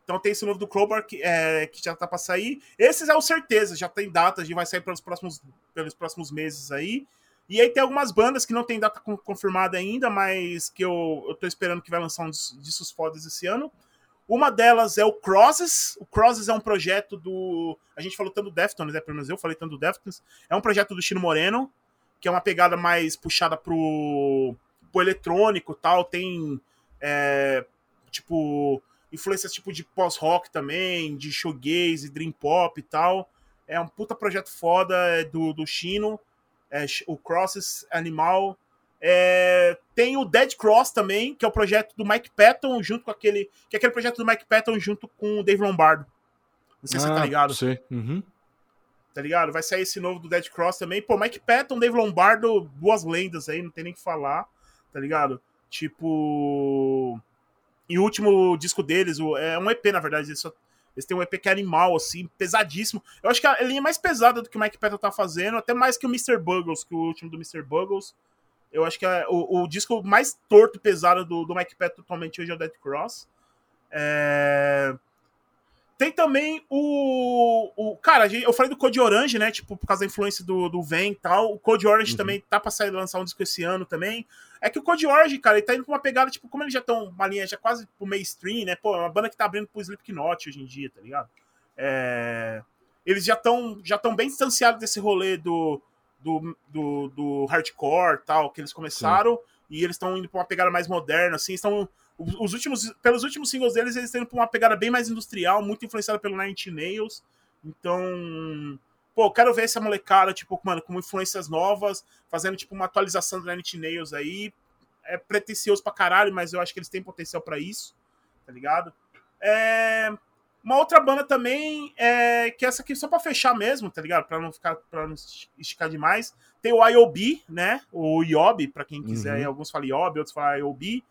Então tem esse novo do Crowbar que, é, que já tá pra sair. Esses é o certeza, já tem data, já vai sair pelos próximos, pelos próximos meses aí. E aí tem algumas bandas que não tem data confirmada ainda, mas que eu, eu tô esperando que vai lançar uns discos fodas esse ano. Uma delas é o Crosses. O Crosses é um projeto do. A gente falou tanto do Deftones, né? Pelo menos eu falei tanto do Deftones. É um projeto do Chino Moreno, que é uma pegada mais puxada pro, pro eletrônico tal. Tem. É, tipo. Influências tipo de pós-rock também, de shoegaze, dream pop e tal. É um puta projeto foda é do, do Chino. É, o Crosses Animal é, tem o Dead Cross também, que é o projeto do Mike Patton, junto com aquele. Que é aquele projeto do Mike Patton junto com o Dave Lombardo. Não sei ah, se você tá ah, ligado. Sei. Uhum. Tá ligado? Vai sair esse novo do Dead Cross também. Pô, Mike Patton, Dave Lombardo, duas lendas aí, não tem nem o que falar, tá ligado? Tipo. E o último disco deles, é um EP, na verdade, eles, só, eles têm um EP que é animal, assim, pesadíssimo. Eu acho que a linha é mais pesada do que o Mike Patton tá fazendo, até mais que o Mr. Buggles, que o último do Mr. Buggles. Eu acho que é o, o disco mais torto e pesado do, do Mike Patton atualmente hoje é o Dead Cross. É... Tem também o, o. Cara, eu falei do Code Orange, né? Tipo, por causa da influência do, do Ven e tal. O Code Orange uhum. também tá pra sair lançar um disco esse ano também. É que o Code Orange, cara, ele tá indo pra uma pegada, tipo, como eles já estão uma linha já quase pro mainstream, né? Pô, é uma banda que tá abrindo pro Slipknot hoje em dia, tá ligado? É... Eles já estão já tão bem distanciados desse rolê do, do, do, do hardcore tal, que eles começaram, Sim. e eles estão indo pra uma pegada mais moderna, assim, estão. Os últimos, pelos últimos singles deles, eles estão indo pra uma pegada bem mais industrial, muito influenciada pelo Nine Inch Nails. Então, pô, quero ver essa molecada, tipo, mano, com influências novas, fazendo, tipo, uma atualização do Nine Inch Nails aí. É pretencioso pra caralho, mas eu acho que eles têm potencial para isso, tá ligado? É... Uma outra banda também, é, que essa aqui só pra fechar mesmo, tá ligado? Pra não ficar, pra não esticar demais. Tem o IOB, né? O IOB, pra quem quiser. Uhum. Alguns falam IOB, outros falam IOB.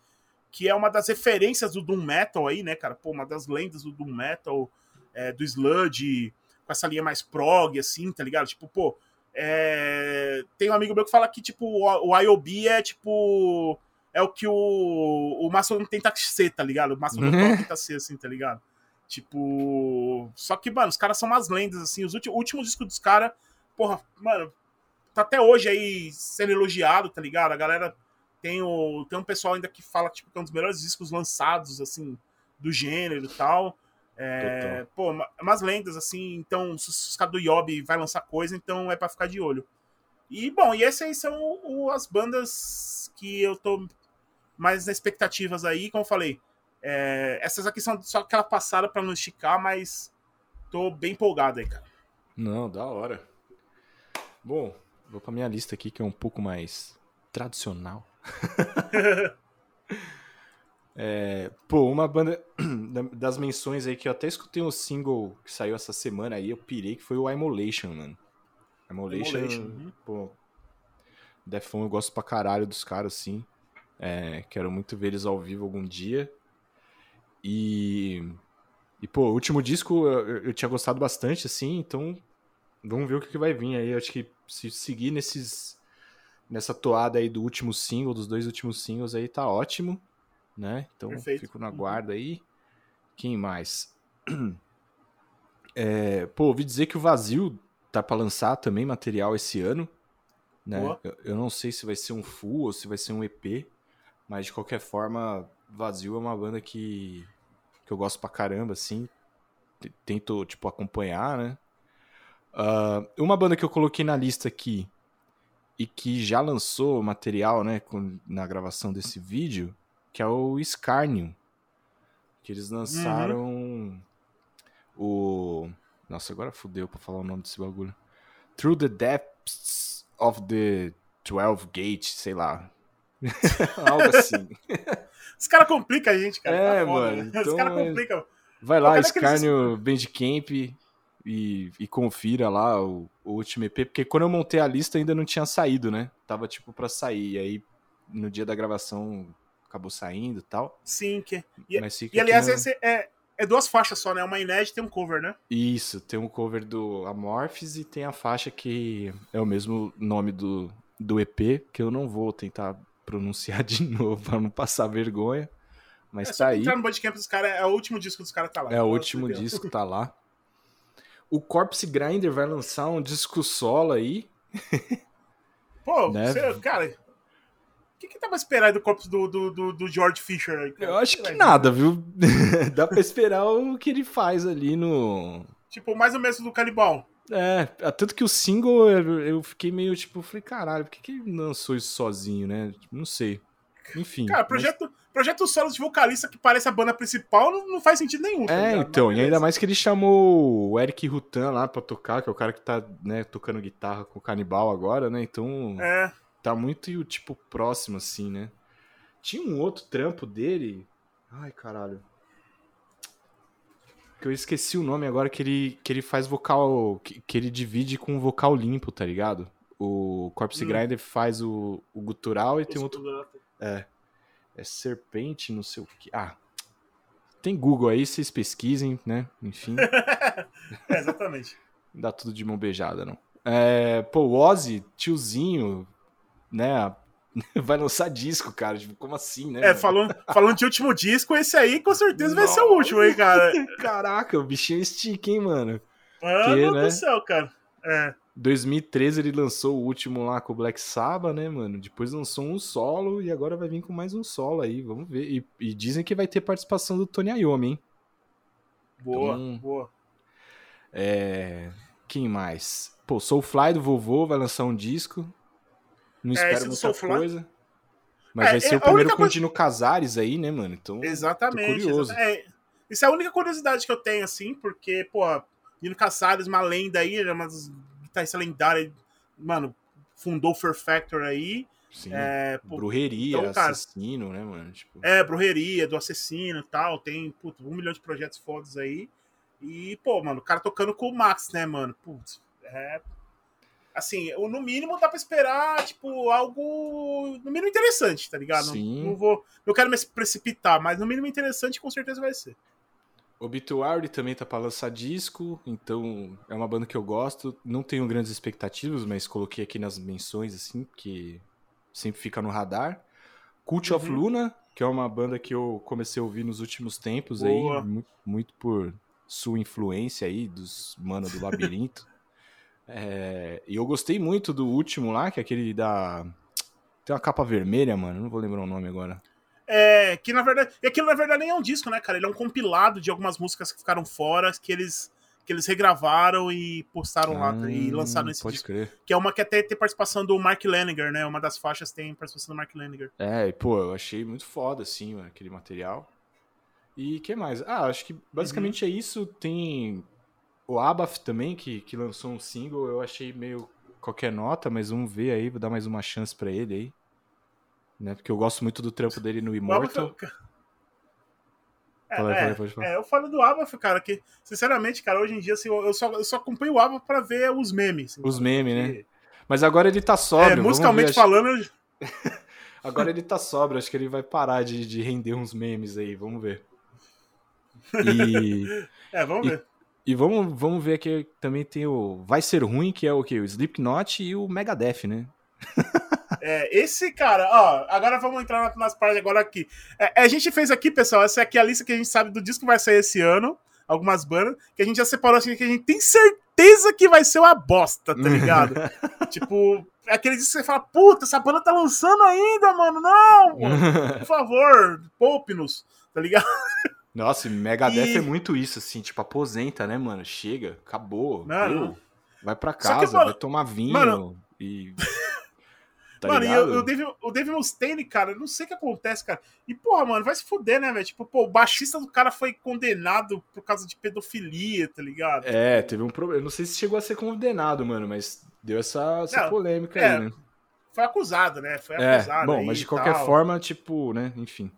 Que é uma das referências do Doom Metal aí, né, cara? Pô, uma das lendas do Doom Metal, é, do Sludge, com essa linha mais prog, assim, tá ligado? Tipo, pô, é... tem um amigo meu que fala que, tipo, o IOB é, tipo, é o que o, o Mastodon tenta ser, tá ligado? O Mastodon tenta ser, assim, tá ligado? Tipo. Só que, mano, os caras são umas lendas, assim. Os últimos, o último disco dos caras, porra, mano, tá até hoje aí sendo elogiado, tá ligado? A galera tem, o, tem um pessoal ainda que fala tipo, que é um dos melhores discos lançados, assim, do gênero e tal. É, pô, umas lendas, assim, então, se os caras do Yob vai lançar coisa, então é para ficar de olho. E, bom, e essas aí são o, as bandas que eu tô mais nas expectativas aí, como eu falei. É, essas aqui são só aquela passada para não esticar, mas tô bem empolgado aí, cara. Não, da hora. Bom, vou pra minha lista aqui que é um pouco mais tradicional. é, pô, uma banda das menções aí que eu até escutei um single que saiu essa semana aí, eu pirei, que foi o Immolation, mano. Immolation, uhum. pô, Defon eu gosto pra caralho dos caras, assim. É, quero muito ver eles ao vivo algum dia. E. E, pô, o último disco eu, eu, tinha gostado bastante, assim, então vamos ver o que, que vai vir aí. Eu acho que se seguir nesses. Nessa toada aí do último single, dos dois últimos singles aí, tá ótimo, né? Então Perfeito. fico na guarda aí. Quem mais? É, pô, ouvi dizer que o Vazio tá para lançar também material esse ano, né? Eu, eu, não sei se vai ser um full ou se vai ser um EP, mas de qualquer forma, Vazio é uma banda que, que eu gosto pra caramba, assim. Tento, tipo, acompanhar, né? Uh, uma banda que eu coloquei na lista aqui e que já lançou material, né, com, na gravação desse vídeo, que é o Scarnium. Que eles lançaram uhum. o. Nossa, agora fudeu pra falar o nome desse bagulho. Through the Depths of the Twelve Gate, sei lá. Algo assim. Os caras complicam a gente, cara. É, tá mano. Né? Então, Os caras complicam. Vai lá, Scarnio Bandcamp e, e confira lá o, o último EP, porque quando eu montei a lista ainda não tinha saído, né? Tava tipo pra sair. E aí no dia da gravação acabou saindo e tal. Sim, que. E, e aliás, esse é, é duas faixas só, né? Uma inédita e um cover, né? Isso, tem um cover do Amorphis e tem a faixa que é o mesmo nome do, do EP, que eu não vou tentar pronunciar de novo para não passar vergonha. Mas é, tá aí. Entrar no Bandcamp dos caras, é o último disco dos caras tá lá. É o último disco tá lá. O Corpse Grinder vai lançar um disco solo aí. Pô, né? você, cara, o que, que dá pra esperar do corpus do, do, do, do George Fisher aí? Eu acho que nada, viu? dá pra esperar o que ele faz ali no. Tipo, mais ou menos do Canibal. É, tanto que o single eu, fiquei meio tipo, falei, caralho, por que, que ele lançou isso sozinho, né? Tipo, não sei. Enfim. Cara, projeto, mas... projeto solo de vocalista que parece a banda principal não, não faz sentido nenhum. Tá é, então, e ainda mais que ele chamou o Eric Rutan lá pra tocar, que é o cara que tá, né, tocando guitarra com o Canibal agora, né? Então. É. Tá muito, tipo, próximo, assim, né? Tinha um outro trampo dele. Ai, caralho que eu esqueci o nome agora, que ele, que ele faz vocal, que, que ele divide com vocal limpo, tá ligado? O Corpse hum. Grinder faz o, o gutural e tem outro... É, é serpente, não sei o que. Ah, tem Google aí, vocês pesquisem, né? Enfim. é, exatamente. Dá tudo de mão beijada, não. É, pô, o Ozzy, tiozinho, né? vai lançar disco, cara. Tipo, como assim, né? É, falando, falando de último disco, esse aí com certeza vai ser o último, hein, cara. Caraca, o bichinho estica, hein, mano. Mano que, né? do céu, cara. É. 2013 ele lançou o último lá com o Black Sabbath, né, mano? Depois lançou um solo e agora vai vir com mais um solo aí, vamos ver. E, e dizem que vai ter participação do Tony Iommi, hein? Boa, então, boa. É... Quem mais? Pô, Soulfly do Vovô vai lançar um disco. Não é, espero muita coisa. Mas é, vai ser é, o primeiro com coisa... Casares aí, né, mano? Então, exatamente. curioso. É, isso é a única curiosidade que eu tenho, assim, porque, pô, Dino Casares, uma lenda aí, é uma guitarrista lendária, mano, fundou o Fear Factor aí. Sim, é, pô, brujeria, então, cara, assassino, né, mano? Tipo... É, brujeria, do assassino e tal, tem, putz, um milhão de projetos fodas aí. E, pô, mano, o cara tocando com o Max, né, mano? Putz, é assim, no mínimo dá pra esperar, tipo, algo no mínimo interessante, tá ligado? Sim. Não, não vou, não quero me precipitar, mas no mínimo interessante com certeza vai ser. Obituary também tá pra lançar disco, então é uma banda que eu gosto. Não tenho grandes expectativas, mas coloquei aqui nas menções, assim, que sempre fica no radar. Cult of Uhum. Luna, que é uma banda que eu comecei a ouvir nos últimos tempos Boa. aí, muito, muito por sua influência aí, dos mano do labirinto. É, e eu gostei muito do último lá, que é aquele da. Tem uma capa vermelha, mano. Não vou lembrar o nome agora. É, que na verdade. E aquilo na verdade nem é um disco, né, cara? Ele é um compilado de algumas músicas que ficaram fora, que eles, que eles regravaram e postaram lá e Ah, lançaram esse Pode disco. crer. Que é uma que até tem participação do Mark Laniger, né? Uma das faixas tem participação do Mark Laniger. É, e, pô, eu achei muito foda, assim, aquele material. E que mais? Ah, acho que basicamente Uhum. é isso. Tem o Abaf também, que, que lançou um single. Eu achei meio qualquer nota, mas vamos ver aí, vou dar mais uma chance pra ele aí. Né? Porque eu gosto muito do trampo dele no Immortal. Abath- É, Fala aí, é, fala é, eu falo do Abath, cara, que, sinceramente, cara, hoje em dia, assim, eu, só, eu só acompanho o Abath pra ver os memes. assim, Os memes, né? porque- Mas agora ele tá sóbrio. É, musicalmente ver, falando, eu- acho- Agora ele tá sóbrio, acho que ele vai parar de, de render uns memes aí, vamos ver. E, é, vamos ver. E vamos, vamos ver que também tem o Vai Ser Ruim, que é o quê? O Slipknot e o Megadeth, né? É, esse cara, ó, agora vamos entrar na- nas partes agora aqui. É, a gente fez aqui, pessoal, essa aqui é a lista que a gente sabe do disco que vai sair esse ano, algumas bandas, que a gente já separou assim, que a gente tem certeza que vai ser uma bosta, tá ligado? tipo, é aquele disco que você fala, puta, essa banda tá lançando ainda, mano, não, mano, por favor, poupe-nos, tá ligado? Nossa, e Megadeth E- é muito isso, assim, tipo, aposenta, né, mano? Chega, acabou. Deu. Vai pra Só que, casa, mano, vai tomar vinho mano- e. Tá mano, e ligado? eu- o Dave, o Dave Mustaine, cara, eu não sei o que acontece, cara. E, porra, mano, vai se fuder, né, velho? Tipo, pô, o baixista do cara foi condenado por causa de pedofilia, tá ligado? É, teve um problema. Eu não sei se chegou a ser condenado, mano, mas deu essa, essa Não, polêmica é, aí, né? Foi acusado, né? Foi É, acusado. bom, aí mas de e qualquer tal. forma, tipo, né, enfim.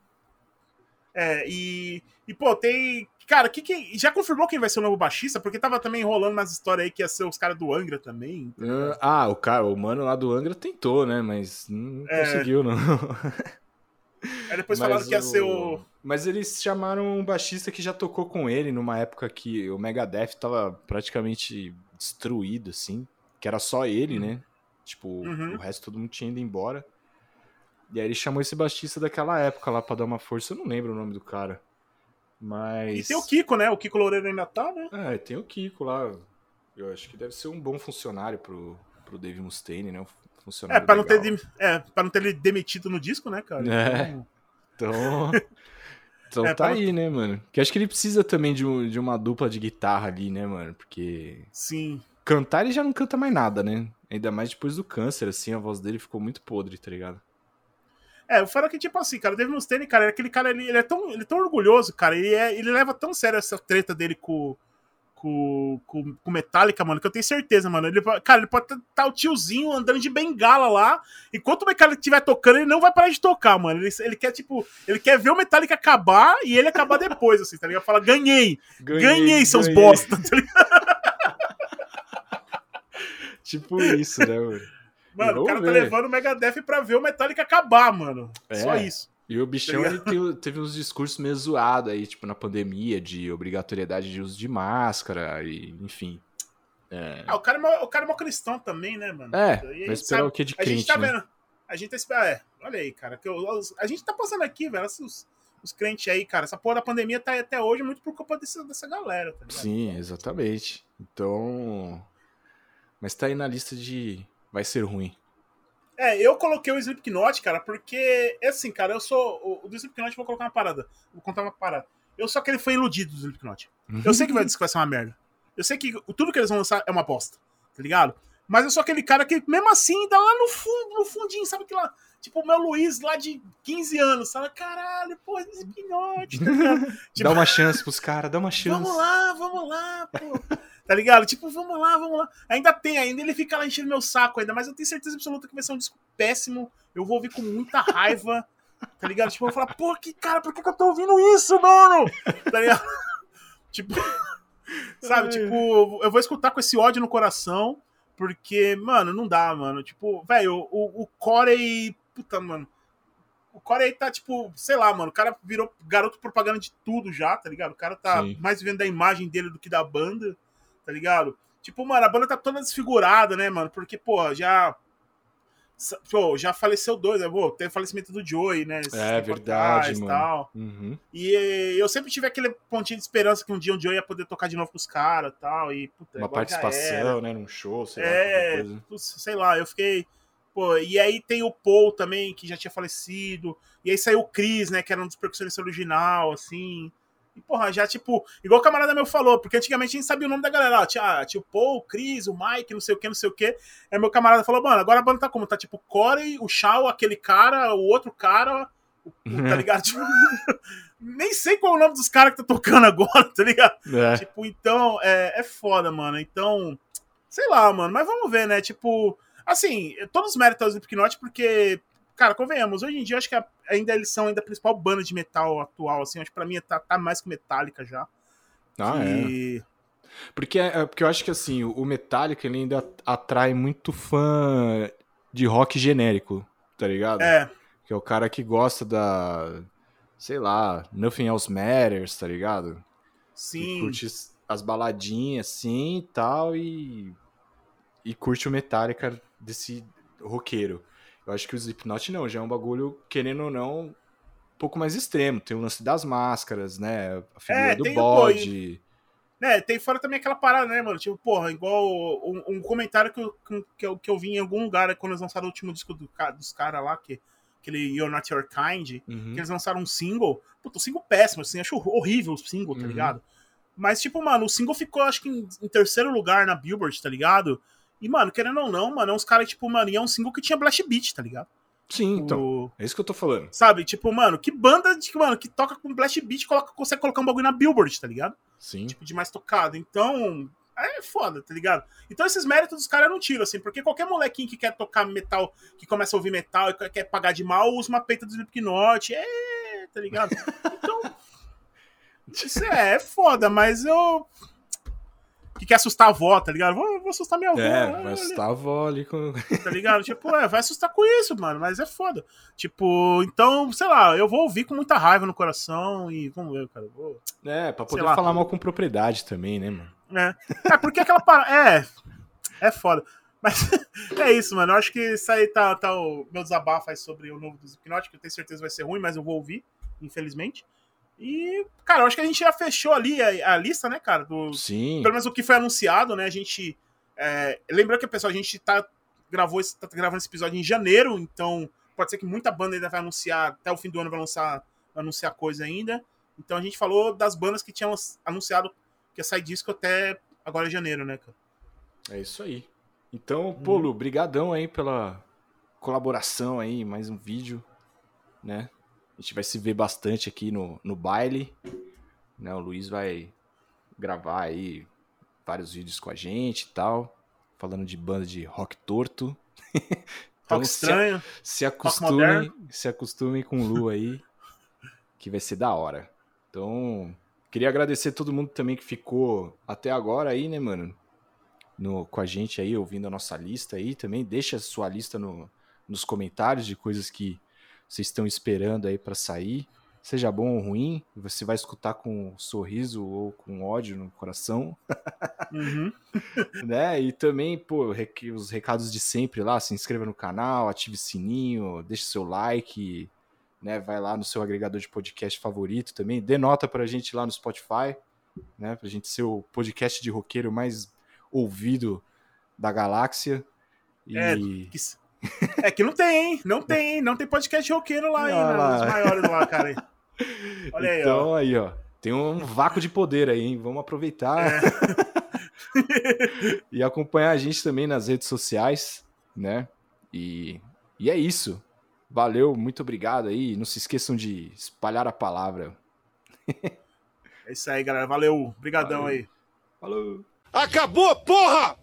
É, e, e pô, tem. Cara, que, que, já confirmou quem vai ser o novo baixista? Porque tava também rolando umas histórias aí que ia ser os caras do Angra também. Ah, o cara, o mano lá do Angra tentou, né, mas não É. conseguiu, não. Aí depois Mas falaram que ia ser o. Mas eles chamaram um baixista que já tocou com ele numa época que o Megadeth tava praticamente destruído, assim. Que era só ele, né? Tipo, Uhum. o resto todo mundo tinha ido embora. E aí ele chamou esse baixista daquela época lá pra dar uma força. Eu não lembro o nome do cara. Mas. E tem o Kiko, né? O Kiko Loureiro ainda tá, né? É, tem o Kiko lá. Eu acho que deve ser um bom funcionário pro, pro Dave Mustaine, né? Um É, funcionário pra não, ter, legal. é, pra não ter ele demitido no disco, né, cara? É. Então, Então. Então É, tá pra aí, né, mano? Que acho que ele precisa também de, um- de uma dupla de guitarra ali, né, mano? Porque sim. cantar ele já não canta mais nada, né? Ainda mais depois do câncer, assim, a voz dele ficou muito podre, tá ligado? É, eu falo que, tipo assim, cara, o Dave Mustaine, cara, aquele cara, ele, ele é, tão, ele é tão orgulhoso, cara, ele, é, ele leva tão sério essa treta dele com com, com, com Metallica, mano, que eu tenho certeza, mano. Ele, cara, ele pode estar o tiozinho andando de bengala lá, enquanto o Metallica estiver tocando, ele não vai parar de tocar, mano. Ele, ele quer, tipo, ele quer ver o Metallica acabar e ele acabar depois, assim, tá ligado? Fala, ganhei, ganhei, seus ganhei. bosta, tá ligado? Tipo isso, né, mano? Mano, o cara tá ver. levando o Megadeth pra ver o Metallica acabar, mano. É. Só isso. E o bichão Tá ele teve, teve uns discursos meio zoados aí, tipo, na pandemia, de obrigatoriedade de uso de máscara, e enfim. É, Ah, o cara, é mó- o cara é mó cristão também, né, mano? é vai esperar o que de A gente crente, tá né? vendo. A gente tá esperando. É, olha aí, cara. Que eu- a gente tá passando aqui, velho. Os, os crentes aí, cara. Essa porra da pandemia tá aí até hoje muito por culpa desse, dessa galera, tá ligado? Sim, exatamente. Então. Mas tá aí na lista de. Vai ser ruim. É, eu coloquei o Slipknot, cara, porque, é assim, cara, eu sou. O, do Slipknot, vou colocar uma parada. Vou contar uma parada. Eu só que ele foi iludido do Slipknot. Eu sei que vai, que vai ser uma merda. Eu sei que tudo que eles vão lançar é uma bosta, tá ligado? Mas eu sou aquele cara que, mesmo assim, ainda lá no fundo, no fundinho, sabe que lá. Tipo, o meu Luiz lá de 15 anos, sabe? Caralho, pô, Slipknot, tá? Tipo, Dá uma chance pros caras, dá uma chance. Vamos lá, vamos lá, pô. Tá ligado? Tipo, vamos lá, vamos lá. Ainda tem, ainda ele fica lá enchendo meu saco ainda, mas eu tenho certeza absoluta que vai ser um disco péssimo. Eu vou ouvir com muita raiva. Tá ligado? Tipo, eu vou falar, pô, que cara, por que, que eu tô ouvindo isso, mano? Tá ligado? Tipo, sabe? Ai. Tipo, eu vou escutar com esse ódio no coração, porque, mano, não dá, mano. Tipo, velho, o, o Corey. Puta, mano. O Corey tá, tipo, sei lá, mano. O cara virou garoto propaganda de tudo já, tá ligado? O cara tá Sim. mais vivendo da imagem dele do que da banda, tá ligado? Tipo, mano, a banda tá toda desfigurada, né, mano? Porque, pô, já. Pô, já faleceu dois, né? Pô, teve o falecimento do Joey, né? É verdade, mano. Tal. Uhum. E eu sempre tive aquele pontinho de esperança que um dia o Joey ia poder tocar de novo com os caras e tal. E, puta, Uma participação, né? Num show, sei é, lá. Sei lá, eu fiquei. Pô, e aí tem o Paul também, que já tinha falecido. E aí saiu o Chris, né? Que era um dos percussionistas original, assim. E, porra, já, tipo, igual o camarada meu falou, porque antigamente a gente sabia o nome da galera. Ó, tinha, tinha o Paul, o Chris, o Mike, não sei o que, não sei o que. Aí meu camarada falou, mano, agora a banda tá como? Tá tipo Corey, o Shaw, aquele cara, o outro cara, o, tá ligado? Tipo, nem sei qual é o nome dos caras que tá tocando agora, tá ligado? É. Tipo, então, é, é foda, mano. Então, sei lá, mano, mas vamos ver, né? Tipo, assim, todos os méritos do Slipknot, porque cara, convenhamos, hoje em dia eu acho que ainda eles são ainda a principal banda de metal atual, assim, acho que pra mim tá, tá mais que Metallica já. Ah, que... é. Porque, é, porque eu acho que assim, o Metallica ele ainda atrai muito fã de rock genérico, tá ligado? É. Que é o cara que gosta da, sei lá, Nothing Else Matters, tá ligado? Sim. E curte as baladinhas assim e tal e e curte o Metallica desse roqueiro. Eu acho que o Slipknot não, já é um bagulho, querendo ou não, um pouco mais extremo. Tem o lance das máscaras, né? A figura é, do bode. né, tem fora também aquela parada, né, mano? Tipo, porra, igual um, um comentário que eu, que, eu, que eu vi em algum lugar quando eles lançaram o último disco do, dos caras lá, que aquele You're Not Your Kind, uhum. que eles lançaram um single. Puta, um single péssimo, assim, acho horrível o single, tá uhum. ligado? Mas, tipo, mano, o single ficou, acho que em, em terceiro lugar na Billboard, tá ligado? E, mano, querendo ou não, mano, é uns caras, tipo, mano, e é um single que tinha Blast Beat, tá ligado? Sim, então. É isso que eu tô falando. Sabe? Tipo, mano, que banda de, mano, que toca com Blast Beat coloca, consegue colocar um bagulho na Billboard, tá ligado? Sim. Tipo, de mais tocado. Então, é foda, tá ligado? Então esses méritos dos caras não tiram, assim, porque qualquer molequinho que quer tocar metal, que começa a ouvir metal e quer pagar de mal, usa uma peita do Slipknot, é, tá ligado? Então, isso é, é foda, mas eu que quer assustar a avó, tá ligado? Vou, vou assustar minha avó. É, vai assustar a avó ali com. Tá ligado? Tipo, é, vai assustar com isso, mano, mas é foda. Tipo, então, sei lá, eu vou ouvir com muita raiva no coração e vamos ver, cara. Vou... É, pra poder falar mal com propriedade também, né, mano? É. É, porque aquela parada. É. É foda. Mas é isso, mano. Eu acho que isso aí tá, tá o meu desabafo aí sobre o novo do que eu tenho certeza vai ser ruim, mas eu vou ouvir, infelizmente. E, cara, eu acho que a gente já fechou ali a, a lista, né, cara? Do, Sim. Pelo menos o que foi anunciado, né? A gente. É, lembrando que, pessoal, a gente tá, gravou esse, tá gravando esse episódio em janeiro, então pode ser que muita banda ainda vai anunciar, até o fim do ano vai lançar, vai anunciar coisa ainda. Então a gente falou das bandas que tinham anunciado que ia sair disco até agora em janeiro, né, cara? É isso aí. Então, hum. Polo, brigadão aí pela colaboração aí, mais um vídeo, né? A gente vai se ver bastante aqui no, no baile. Né? O Luiz vai gravar aí vários vídeos com a gente e tal. Falando de banda de rock torto. então, rock estranho. Se, se acostumem, se acostumem com o Lu aí. que vai ser da hora. Então, queria agradecer todo mundo também que ficou até agora aí, né, mano? No, com a gente aí, ouvindo a nossa lista aí também. Deixa a sua lista no, nos comentários de coisas que vocês estão esperando aí para sair, seja bom ou ruim, você vai escutar com um sorriso ou com ódio no coração. Uhum. né? E também, pô, os recados de sempre lá, se inscreva no canal, ative o sininho, deixe seu like, né? Vai lá no seu agregador de podcast favorito também, dê nota pra gente lá no Spotify, né? Pra gente ser o podcast de roqueiro mais ouvido da galáxia. E... É, que, é que não tem, hein? Não tem, hein? Não tem podcast roqueiro lá? Ah, Os maiores lá, cara. Olha aí, então, ó. aí, ó. Tem um vácuo de poder aí, hein? Vamos aproveitar. É. e acompanhar a gente também nas redes sociais, né? E, e é isso. Valeu, muito obrigado aí. Não se esqueçam de espalhar a palavra. é isso aí, galera. Valeu. Obrigadão aí. Falou. Acabou, porra!